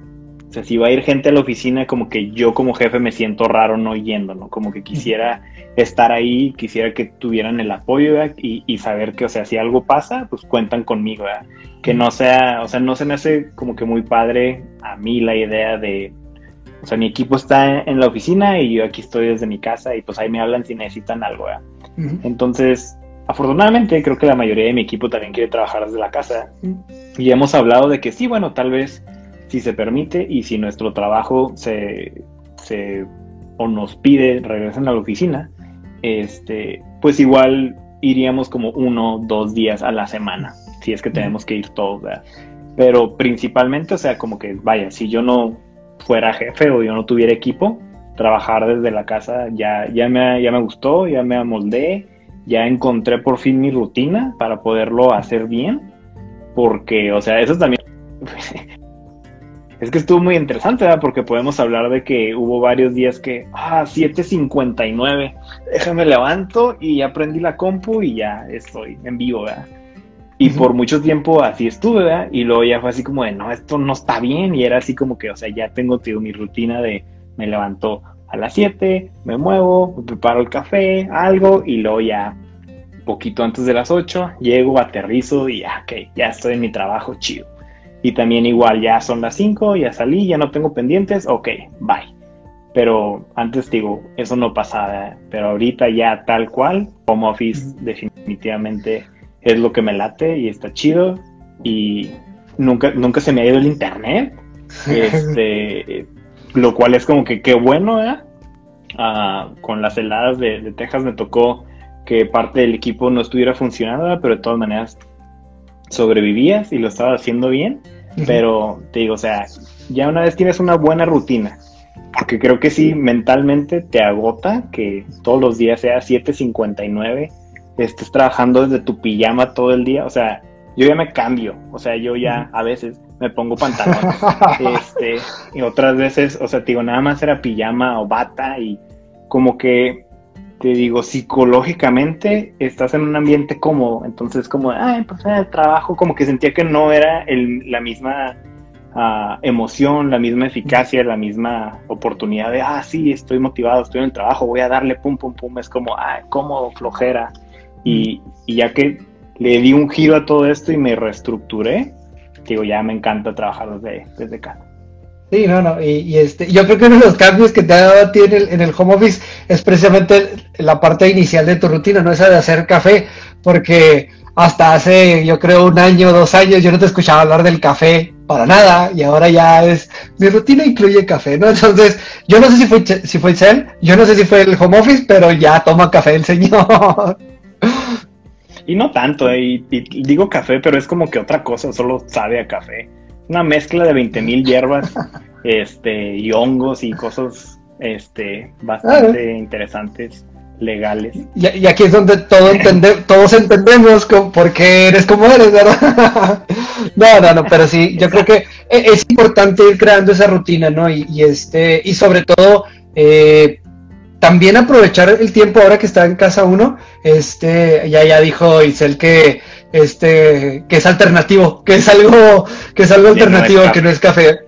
[SPEAKER 3] sea, si va a ir gente a la oficina, como que yo como jefe me siento raro no yendo, ¿no? Como que quisiera estar ahí, quisiera que tuvieran el apoyo y, saber que, o sea, si algo pasa, pues cuentan conmigo, ¿verdad? Que no sea, o sea, no se me hace como que muy padre a mí la idea de, o sea, mi equipo está en la oficina y yo aquí estoy desde mi casa y pues ahí me hablan si necesitan algo, ¿verdad? Entonces, afortunadamente creo que la mayoría de mi equipo también quiere trabajar desde la casa y hemos hablado de que sí, bueno, tal vez si se permite y si nuestro trabajo se, se o nos pide regresar a la oficina, este, pues igual iríamos como uno, dos días a la semana, si es que tenemos que ir todos, Pero principalmente, o sea, como que, vaya, si yo no fuera jefe o yo no tuviera equipo, trabajar desde la casa ya, ya, me, ya me gustó, ya me amoldé, ya encontré por fin mi rutina para poderlo hacer bien, porque, o sea, eso también es que estuvo muy interesante, ¿verdad? Porque podemos hablar de que hubo varios días que, ah, 7.59, déjame levanto y ya prendí la compu y ya estoy en vivo, ¿verdad? Y por mucho tiempo así estuve, ¿verdad? Y luego ya fue así como de, no, esto no está bien. Y era así como que, o sea, ya tengo tío, mi rutina de, me levanto a las 7, me muevo, me preparo el café, algo, y luego ya, poquito antes de las 8, llego, aterrizo y ya, ok, ya estoy en mi trabajo, chido. Y también igual, ya son las 5, ya salí, ya no tengo pendientes, ok, bye. Pero antes digo, eso no pasaba, pero ahorita ya tal cual, home office definitivamente es lo que me late y está chido. Y nunca, nunca se me ha ido el internet. Este, lo cual es como que qué bueno, ¿eh? con las heladas de, Texas me tocó que parte del equipo no estuviera funcionando, pero de todas maneras sobrevivías y lo estabas haciendo bien. Pero te digo, o sea, ya una vez tienes una buena rutina, porque creo que sí, mentalmente te agota que todos los días sea 7.59 estés trabajando desde tu pijama todo el día, o sea, yo ya me cambio, o sea, yo ya a veces me pongo pantalones, este, y otras veces, o sea, te digo, nada más era pijama o bata y como que, te digo, psicológicamente estás en un ambiente cómodo, entonces como, ay, pues el trabajo, como que sentía que no era el, la misma ah, emoción, la misma eficacia, la misma oportunidad de, ah, sí, estoy motivado, estoy en el trabajo, voy a darle pum, pum, pum, es como, ay, cómodo, flojera. Y, ya que le di un giro a todo esto y me reestructuré, digo, ya me encanta trabajar desde, desde casa.
[SPEAKER 2] Sí, no, no, y, este, yo creo que uno de los cambios que te ha dado a ti en el, home office es precisamente la parte inicial de tu rutina, no esa de hacer café, porque hasta hace, yo creo, un año, dos años, yo no te escuchaba hablar del café para nada, y ahora ya es, mi rutina incluye café, ¿no? Entonces, yo no sé si fue, si fue Cell, yo no sé si fue el home office, pero ya toma café el señor.
[SPEAKER 3] Y no tanto, eh, y, digo café, pero es como que otra cosa, solo sabe a café. Una mezcla de 20 mil hierbas este, y hongos y cosas este, bastante interesantes, legales.
[SPEAKER 2] Y, aquí es donde todo todos entendemos por qué eres como eres, ¿verdad? no, no, no, pero sí, yo creo que e, es importante ir creando esa rutina, ¿no? Y, este, y sobre todo, eh, también aprovechar el tiempo ahora que está en casa uno, este, ya ya dijo Isel que este, que es alternativo, que es algo, que es algo alternativo, que no es café.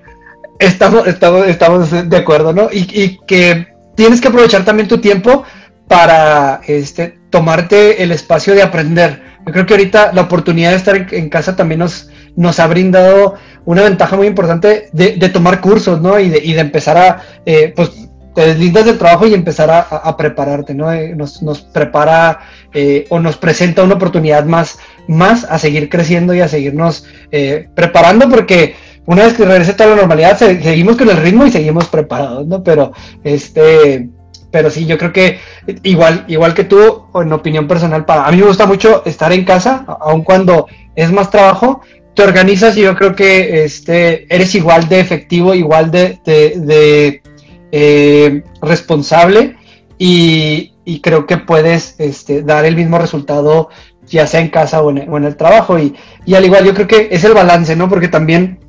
[SPEAKER 2] Estamos, estamos, estamos de acuerdo, ¿no? Y, que tienes que aprovechar también tu tiempo para este, tomarte el espacio de aprender. Yo creo que ahorita la oportunidad de estar en, casa también nos, nos ha brindado una ventaja muy importante de, tomar cursos, ¿no? Y de, y de empezar a, eh, pues, te deslindas del trabajo y empezar a, prepararte, ¿no? Eh, nos, nos, prepara eh, o nos presenta una oportunidad más, más a seguir creciendo y a seguirnos eh, preparando porque una vez que regrese toda la normalidad seguimos con el ritmo y seguimos preparados, ¿no? Pero este, pero sí, yo creo que igual, igual que tú, en opinión personal, para a mí me gusta mucho estar en casa, aun cuando es más trabajo, te organizas y yo creo que este, eres igual de efectivo, igual de, de eh, responsable y, creo que puedes este, dar el mismo resultado ya sea en casa o en, el trabajo. Y, al igual yo creo que es el balance, ¿no? Porque también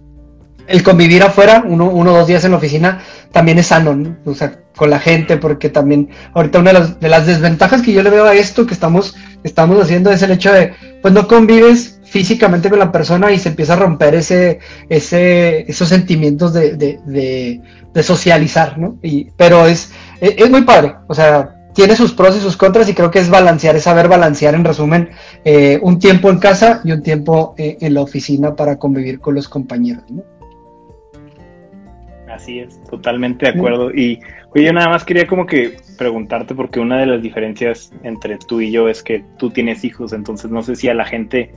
[SPEAKER 2] el convivir afuera, uno, uno o dos días en la oficina, también es sano, ¿no? O sea, con la gente, porque también ahorita una de las, de las, desventajas que yo le veo a esto que estamos, estamos haciendo es el hecho de, pues no convives físicamente con la persona y se empieza a romper ese, ese, esos sentimientos de, de, socializar, ¿no? Y, pero es, es, muy padre, o sea, tiene sus pros y sus contras y creo que es balancear, es saber balancear en resumen eh, un tiempo en casa y un tiempo eh, en la oficina para convivir con los compañeros, ¿no?
[SPEAKER 3] Así es, totalmente de acuerdo. Y oye, yo nada más quería como que preguntarte, porque una de las diferencias entre tú y yo es que tú tienes hijos, entonces no sé si a la gente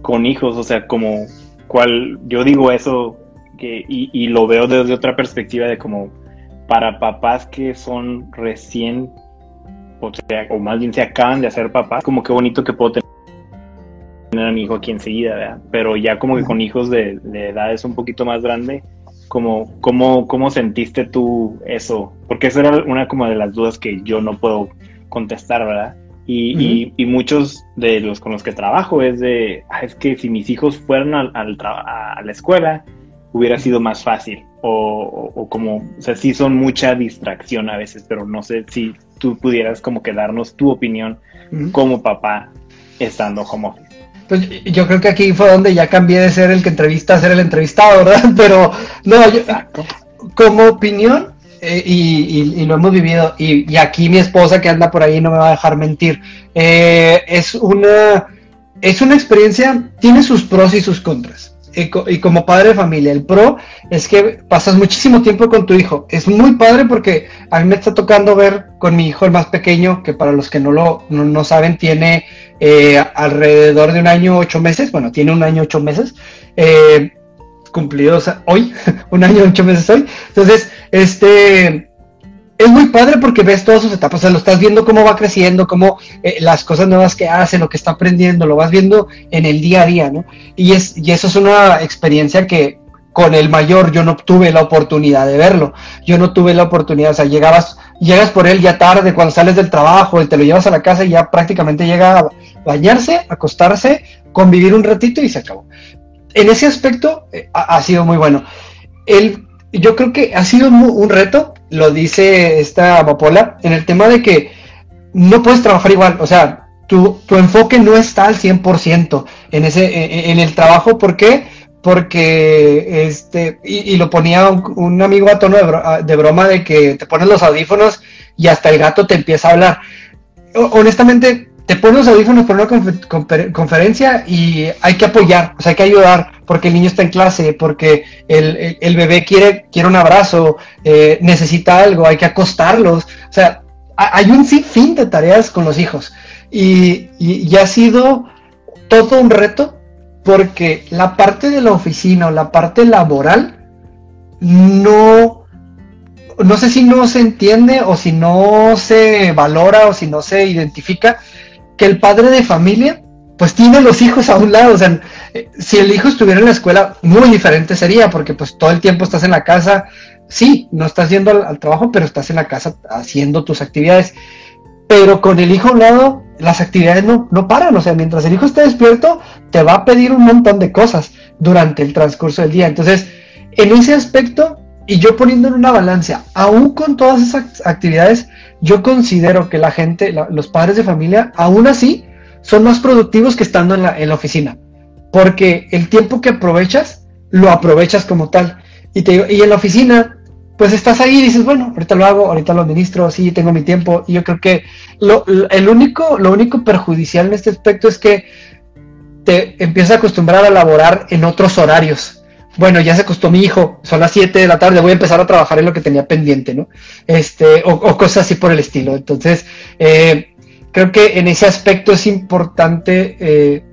[SPEAKER 3] con hijos, o sea, como cual, yo digo eso que, y, lo veo desde otra perspectiva de como para papás que son recién, o sea, o más bien se acaban de hacer papás, como que bonito que puedo tener a mi hijo aquí enseguida, ¿verdad? Pero ya como que con hijos de, de edades un poquito más grande, como, ¿cómo, ¿cómo sentiste tú eso? Porque esa era una como de las dudas que yo no puedo contestar, ¿verdad? Y, y, muchos de los con los que trabajo es de, ah, es que si mis hijos fueran a, a, la escuela hubiera sido más fácil o, como, o sea, sí son mucha distracción a veces, pero no sé si tú pudieras como que darnos tu opinión como papá estando home office.
[SPEAKER 2] Pues yo creo que aquí fue donde ya cambié de ser el que entrevista a ser el entrevistado, ¿verdad? Pero no, yo, como opinión, eh, y, lo hemos vivido, y, aquí mi esposa que anda por ahí no me va a dejar mentir, eh, es una es una experiencia, tiene sus pros y sus contras y, como padre de familia, el pro es que pasas muchísimo tiempo con tu hijo. Es muy padre porque a mí me está tocando ver con mi hijo el más pequeño, que para los que no lo no, saben, tiene eh, alrededor de un año ocho meses. Bueno, tiene un año ocho meses. Eh, cumplidos hoy, un año ocho meses hoy. Entonces, este es muy padre porque ves todas sus etapas, o sea, lo estás viendo cómo va creciendo, cómo eh, las cosas nuevas que hace, lo que está aprendiendo, lo vas viendo en el día a día, ¿no? Y, es, y eso es una experiencia que con el mayor yo no tuve la oportunidad de verlo, yo no tuve la oportunidad, o sea, llegabas, llegas por él ya tarde, cuando sales del trabajo y te lo llevas a la casa y ya prácticamente llega a bañarse, acostarse, convivir un ratito y se acabó. En ese aspecto eh, ha, sido muy bueno. El, yo creo que ha sido un reto lo dice esta Amapola, en el tema de que no puedes trabajar igual, o sea, tu, tu enfoque no está al 100% en, ese, en, el trabajo, ¿por qué? Porque, este, y, lo ponía un, amigo a tono de, broma de que te pones los audífonos y hasta el gato te empieza a hablar. honestamente, te pones los audífonos por una conferencia y hay que apoyar, o sea, hay que ayudar, porque el niño está en clase, porque el, bebé quiere, quiere un abrazo, eh, necesita algo, hay que acostarlos. O sea, hay un sinfín de tareas con los hijos. Y, y, ha sido todo un reto porque la parte de la oficina o la parte laboral no, no sé si no se entiende o si no se valora o si no se identifica que el padre de familia pues tiene los hijos a un lado, o sea, si el hijo estuviera en la escuela, muy diferente sería, porque pues todo el tiempo estás en la casa, sí, no estás yendo al, trabajo, pero estás en la casa haciendo tus actividades. Pero con el hijo a un lado, las actividades no, no paran, o sea, mientras el hijo esté despierto, te va a pedir un montón de cosas durante el transcurso del día. Entonces, en ese aspecto, y yo poniendo en una balanza, aún con todas esas actividades, yo considero que la gente, los padres de familia, aún así, son más productivos que estando en la, en la oficina porque el tiempo que aprovechas, lo aprovechas como tal. Y, te, y en la oficina, pues estás ahí y dices, bueno, ahorita lo hago, ahorita lo administro, sí, tengo mi tiempo. Y yo creo que lo, el único, lo único perjudicial en este aspecto es que te empiezas a acostumbrar a laborar en otros horarios. Bueno, ya se acostó mi hijo, son las 7 de la tarde, voy a empezar a trabajar en lo que tenía pendiente, ¿no? Este, o, cosas así por el estilo. Entonces, eh, creo que en ese aspecto es importante eh,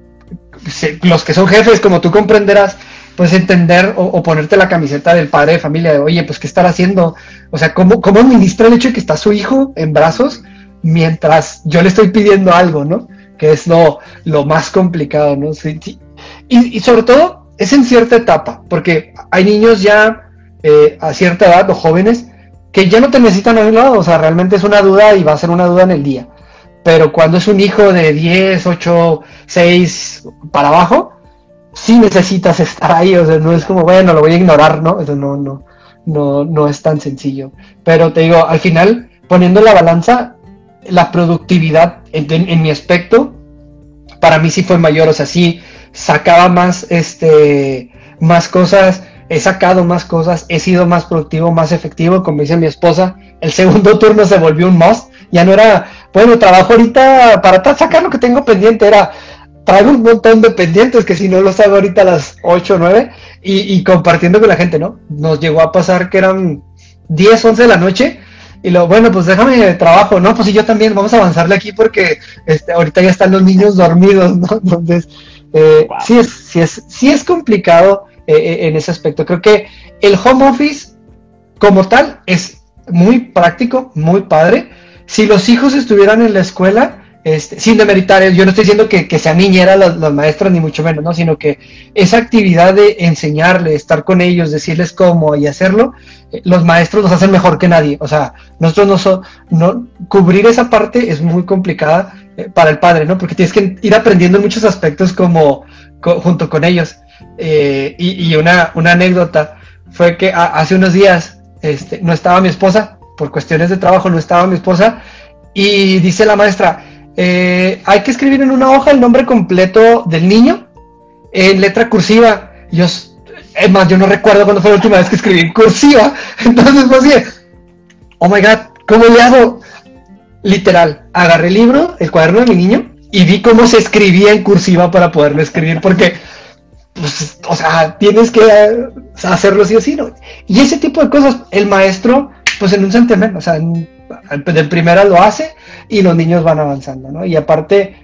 [SPEAKER 2] los que son jefes, como tú comprenderás, pues entender o, ponerte la camiseta del padre de familia de, oye, pues qué estar haciendo, o sea, ¿cómo, cómo administra el hecho de que está su hijo en brazos mientras yo le estoy pidiendo algo, ¿no? Que es lo, lo más complicado, ¿no? Y, sobre todo es en cierta etapa, porque hay niños ya eh, a cierta edad o jóvenes que ya no te necesitan a un lado, o sea, realmente es una duda y va a ser una duda en el día. Pero cuando es un hijo de 10, 8, 6 para abajo, sí necesitas estar ahí, o sea, no es como, bueno, lo voy a ignorar, ¿no? Eso no, no, no, no es tan sencillo. Pero te digo, al final, poniendo la balanza, la productividad en, mi aspecto, para mí sí fue mayor, o sea, sí sacaba más, este, más cosas, he sacado más cosas, he sido más productivo, más efectivo, como dice mi esposa, el segundo turno se volvió un must, ya no era, bueno, trabajo ahorita para sacar lo que tengo pendiente, era traigo un montón de pendientes que si no los hago ahorita a las 8 o 9 y, compartiendo con la gente, ¿no? Nos llegó a pasar que eran 10, 11 de la noche y lo, bueno, pues déjame trabajo, ¿no? Pues y yo también, vamos a avanzarle aquí porque este, ahorita ya están los niños dormidos, ¿no? Entonces, eh, sí, es, sí, es, sí es complicado eh, eh, en ese aspecto. Creo que el home office como tal es muy práctico, muy padre si los hijos estuvieran en la escuela, este, sin demeritar, yo no estoy diciendo que, que sean niñeras las, las, maestras, ni mucho menos, ¿no? sino que esa actividad de enseñarle, estar con ellos, decirles cómo y hacerlo, eh, los maestros los hacen mejor que nadie. O sea, nosotros no, so, no cubrir esa parte es muy complicada eh, para el padre, ¿no? Porque tienes que ir aprendiendo muchos aspectos como junto con ellos. Eh, y, una, una, anécdota fue que hace unos días este, no estaba mi esposa, por cuestiones de trabajo no estaba mi esposa, y dice la maestra, eh, hay que escribir en una hoja el nombre completo del niño en letra cursiva. Yo, es más, yo no recuerdo cuándo fue la última vez que escribí en cursiva. Entonces, pues oh my god, ¿cómo le hago? Literal, agarré el libro, el cuaderno de mi niño, y vi cómo se escribía en cursiva para poderlo escribir, porque, pues, o sea, tienes que hacerlo sí o sí, ¿no? Y ese tipo de cosas, el maestro, pues en un santiamén, o sea, de primera lo hace y los niños van avanzando, ¿no? Y aparte,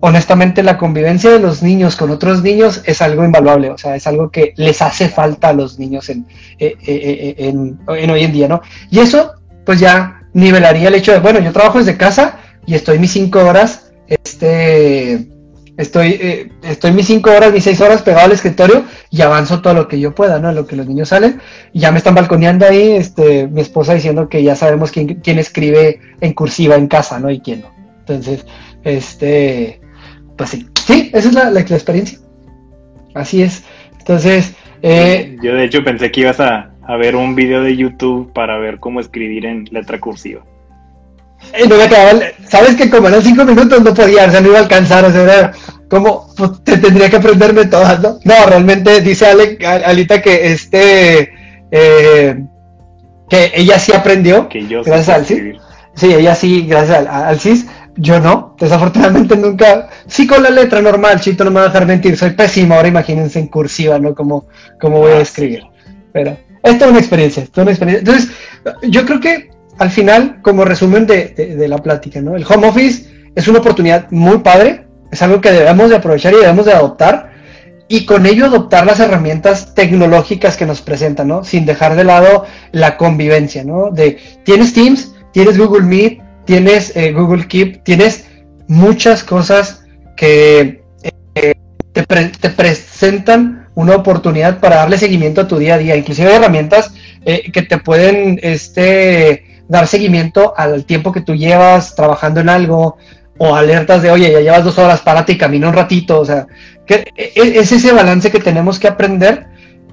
[SPEAKER 2] honestamente, la convivencia de los niños con otros niños es algo invaluable, o sea, es algo que les hace falta a los niños en, eh, eh, eh, en, en hoy en día, ¿no? Y eso, pues ya nivelaría el hecho de, bueno, yo trabajo desde casa y estoy mis cinco horas este, estoy, eh, estoy mis cinco horas, mis seis horas pegado al escritorio y avanzo todo lo que yo pueda, ¿no? lo que los niños salen. Y ya me están balconeando ahí, este, mi esposa diciendo que ya sabemos quién, quién escribe en cursiva en casa, ¿no? Y quién no. Entonces, este, pues sí, sí, esa es la, la, experiencia. Así es. Entonces, eh,
[SPEAKER 3] yo de hecho pensé que ibas a, a ver un video de YouTube para ver cómo escribir en letra cursiva.
[SPEAKER 2] No me quedaba, sabes que como eran cinco minutos no podía, o sea, no iba a alcanzar, o sea, como pues, te tendría que aprenderme todas, ¿no? No, realmente dice Ale, Alita que este, eh, que ella sí aprendió,
[SPEAKER 3] que yo
[SPEAKER 2] gracias al CIS. Sí, ella sí, gracias al, CIS. Yo no, desafortunadamente nunca. Sí, con la letra normal, Chito, no me va a dejar mentir. Soy pésimo, ahora imagínense en cursiva, ¿no? Como, como voy a ah, escribir. Pero esta es una experiencia, esta es una experiencia. Entonces, yo creo que al final, como resumen de, la plática, ¿no? El home office es una oportunidad muy padre, es algo que debemos de aprovechar y debemos de adoptar, y con ello adoptar las herramientas tecnológicas que nos presentan, ¿no? Sin dejar de lado la convivencia, ¿no? De, tienes Teams, tienes Google Meet, tienes eh, Google Keep, tienes muchas cosas que eh, te, presentan una oportunidad para darle seguimiento a tu día a día. Inclusive herramientas eh, que te pueden, este, dar seguimiento al tiempo que tú llevas trabajando en algo o alertas de, oye, ya llevas dos horas, párate y camina un ratito, o sea, e, e, es ese balance que tenemos que aprender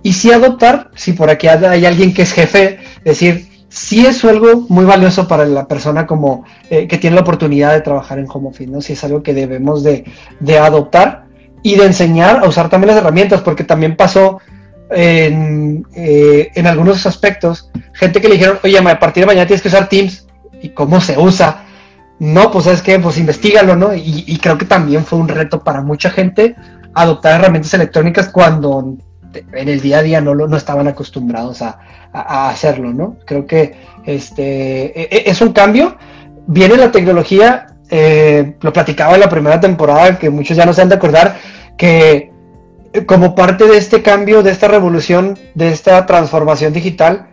[SPEAKER 2] y sí adoptar, si por aquí hay alguien que es jefe, decir, sí es algo muy valioso para la persona como eh, que tiene la oportunidad de trabajar en home office, ¿no? Si es algo que debemos de, de adoptar y de enseñar a usar también las herramientas, porque también pasó en, eh, en algunos aspectos, gente que le dijeron, oye, a partir de mañana tienes que usar Teams, ¿y cómo se usa? No, pues es que, pues investigalo, ¿no? Y, creo que también fue un reto para mucha gente adoptar herramientas electrónicas cuando en el día a día no, no estaban acostumbrados a, hacerlo, ¿no? Creo que este e, e, es un cambio. Viene la tecnología, eh, lo platicaba en la primera temporada, que muchos ya no se han de acordar, que como parte de este cambio, de esta revolución, de esta transformación digital,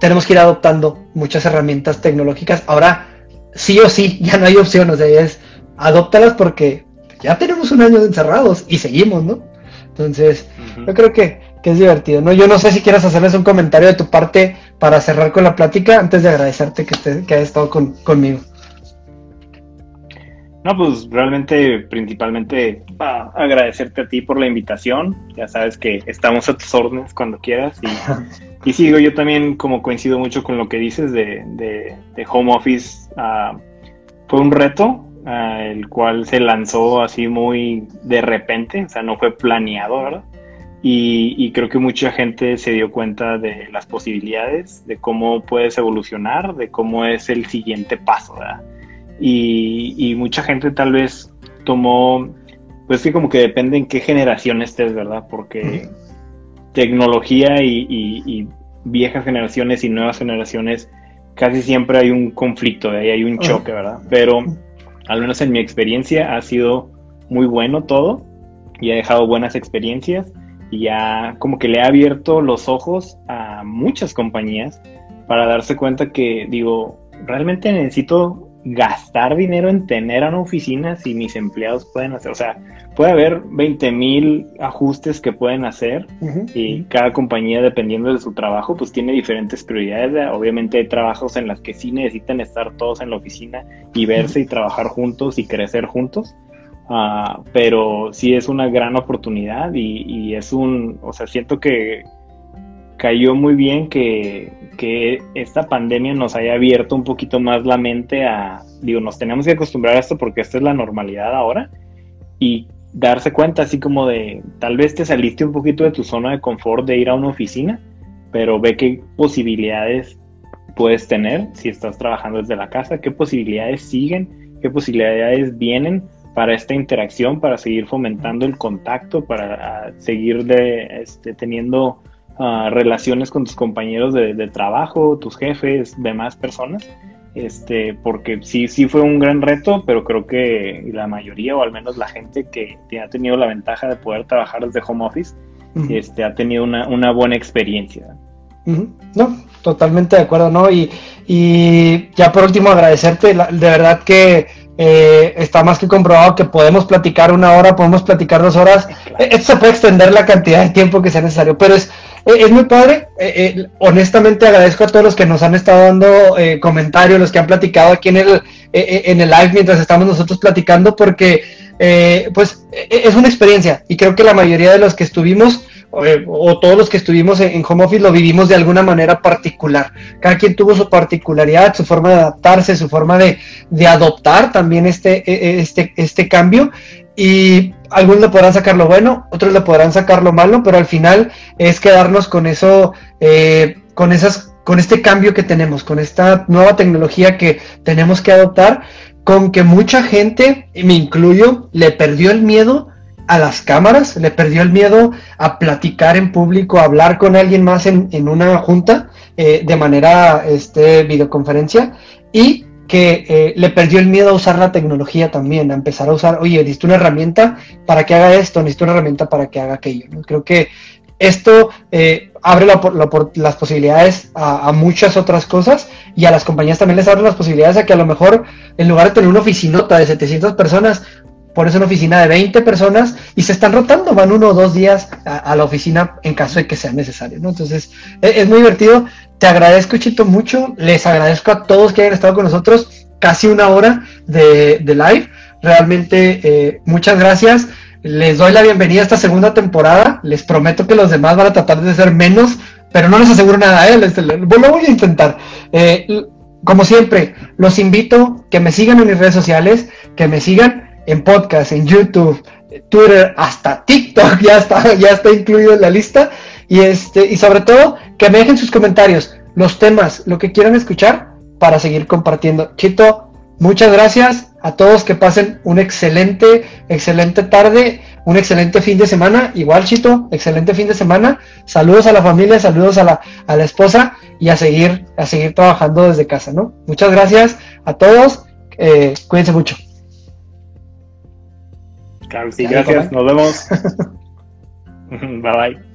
[SPEAKER 2] tenemos que ir adoptando muchas herramientas tecnológicas. Ahora, sí o sí, ya no hay opción, o sea, es adóptalas porque ya tenemos un año encerrados y seguimos, ¿no? Entonces, yo creo que, que, es divertido, ¿no? Yo no sé si quieras hacerles un comentario de tu parte para cerrar con la plática antes de agradecerte que, te, que hayas estado con, conmigo.
[SPEAKER 3] No, pues realmente, principalmente, agradecerte a ti por la invitación. Ya sabes que estamos a tus órdenes cuando quieras. Y, y sigo, yo también como coincido mucho con lo que dices de, de, home office. Ah, fue un reto, ah, el cual se lanzó así muy de repente, o sea, no fue planeado, ¿verdad? Y, y, creo que mucha gente se dio cuenta de las posibilidades, de cómo puedes evolucionar, de cómo es el siguiente paso, ¿verdad? Y, mucha gente tal vez tomó, pues que como que depende en qué generación estés, ¿verdad? Porque tecnología y, viejas generaciones y nuevas generaciones, casi siempre hay un conflicto, ahí hay un choque, ¿verdad? Pero al menos en mi experiencia ha sido muy bueno todo y ha dejado buenas experiencias y ya como que le ha abierto los ojos a muchas compañías para darse cuenta que digo, realmente necesito gastar dinero en tener una oficina si mis empleados pueden hacer, o sea, puede haber 20 mil ajustes que pueden hacer y cada compañía dependiendo de su trabajo pues tiene diferentes prioridades, obviamente hay trabajos en los que sí necesitan estar todos en la oficina y verse y trabajar juntos y crecer juntos, Ah, pero sí es una gran oportunidad y, y, es un, o sea, siento que cayó muy bien que, que, esta pandemia nos haya abierto un poquito más la mente a, digo, nos tenemos que acostumbrar a esto porque esta es la normalidad ahora y darse cuenta así como de, tal vez te saliste un poquito de tu zona de confort de ir a una oficina, pero ve qué posibilidades puedes tener si estás trabajando desde la casa, qué posibilidades siguen, qué posibilidades vienen para esta interacción, para seguir fomentando el contacto, para seguir de, este, teniendo ah, relaciones con tus compañeros de, trabajo, tus jefes, demás personas. Este, porque sí, sí fue un gran reto, pero creo que la mayoría, o al menos la gente que, ha tenido la ventaja de poder trabajar desde home office, este, ha tenido una, una buena experiencia.
[SPEAKER 2] No, totalmente de acuerdo, ¿no? Y, y ya por último agradecerte, de verdad que eh, está más que comprobado que podemos platicar una hora, podemos platicar dos horas. E, esto se puede extender la cantidad de tiempo que sea necesario, pero es, es muy padre. E, honestamente agradezco a todos los que nos han estado dando eh, comentarios, los que han platicado aquí en el, en el live mientras estamos nosotros platicando, porque eh, pues es una experiencia y creo que la mayoría de los que estuvimos o, todos los que estuvimos en, home office lo vivimos de alguna manera particular. Cada quien tuvo su particularidad, su forma de adaptarse, su forma de, adoptar también este, e, e, este, este cambio. Y algunos le podrán sacar lo bueno, otros le podrán sacar lo malo, pero al final es quedarnos con eso, eh, con esas, con este cambio que tenemos, con esta nueva tecnología que tenemos que adoptar, con que mucha gente, y me incluyo, le perdió el miedo a las cámaras, le perdió el miedo a platicar en público, a hablar con alguien más en, una junta eh, de manera este, videoconferencia y que eh, le perdió el miedo a usar la tecnología también, a empezar a usar, oye, necesito una herramienta para que haga esto, necesito una herramienta para que haga aquello. Creo que esto eh, abre las posibilidades a, a, muchas otras cosas y a las compañías también les abre las posibilidades a que a lo mejor en lugar de tener una oficinota de 700 personas, pones una oficina de 20 personas y se están rotando, van uno o dos días a, la oficina en caso de que sea necesario, ¿no? Entonces, e, es, muy divertido. Te agradezco, Chito, mucho. Les agradezco a todos que hayan estado con nosotros casi una hora de, live. Realmente, eh, muchas gracias. Les doy la bienvenida a esta segunda temporada. Les prometo que los demás van a tratar de ser menos, pero no les aseguro nada, ¿eh? lo voy a intentar. Eh, como siempre, los invito que me sigan en mis redes sociales, que me sigan en podcast, en YouTube, Twitter, hasta TikTok ya está, ya está incluido en la lista. Y este, y sobre todo, que me dejen sus comentarios, los temas, lo que quieran escuchar para seguir compartiendo. Chito, muchas gracias a todos que pasen un excelente, excelente tarde, un excelente fin de semana. Igual, Chito, excelente fin de semana. Saludos a la familia, saludos a la, a la esposa y a seguir, a seguir trabajando desde casa, ¿no? Muchas gracias a todos. Eh, cuídense mucho.
[SPEAKER 3] Claro, sí, gracias. Nos vemos. bye bye.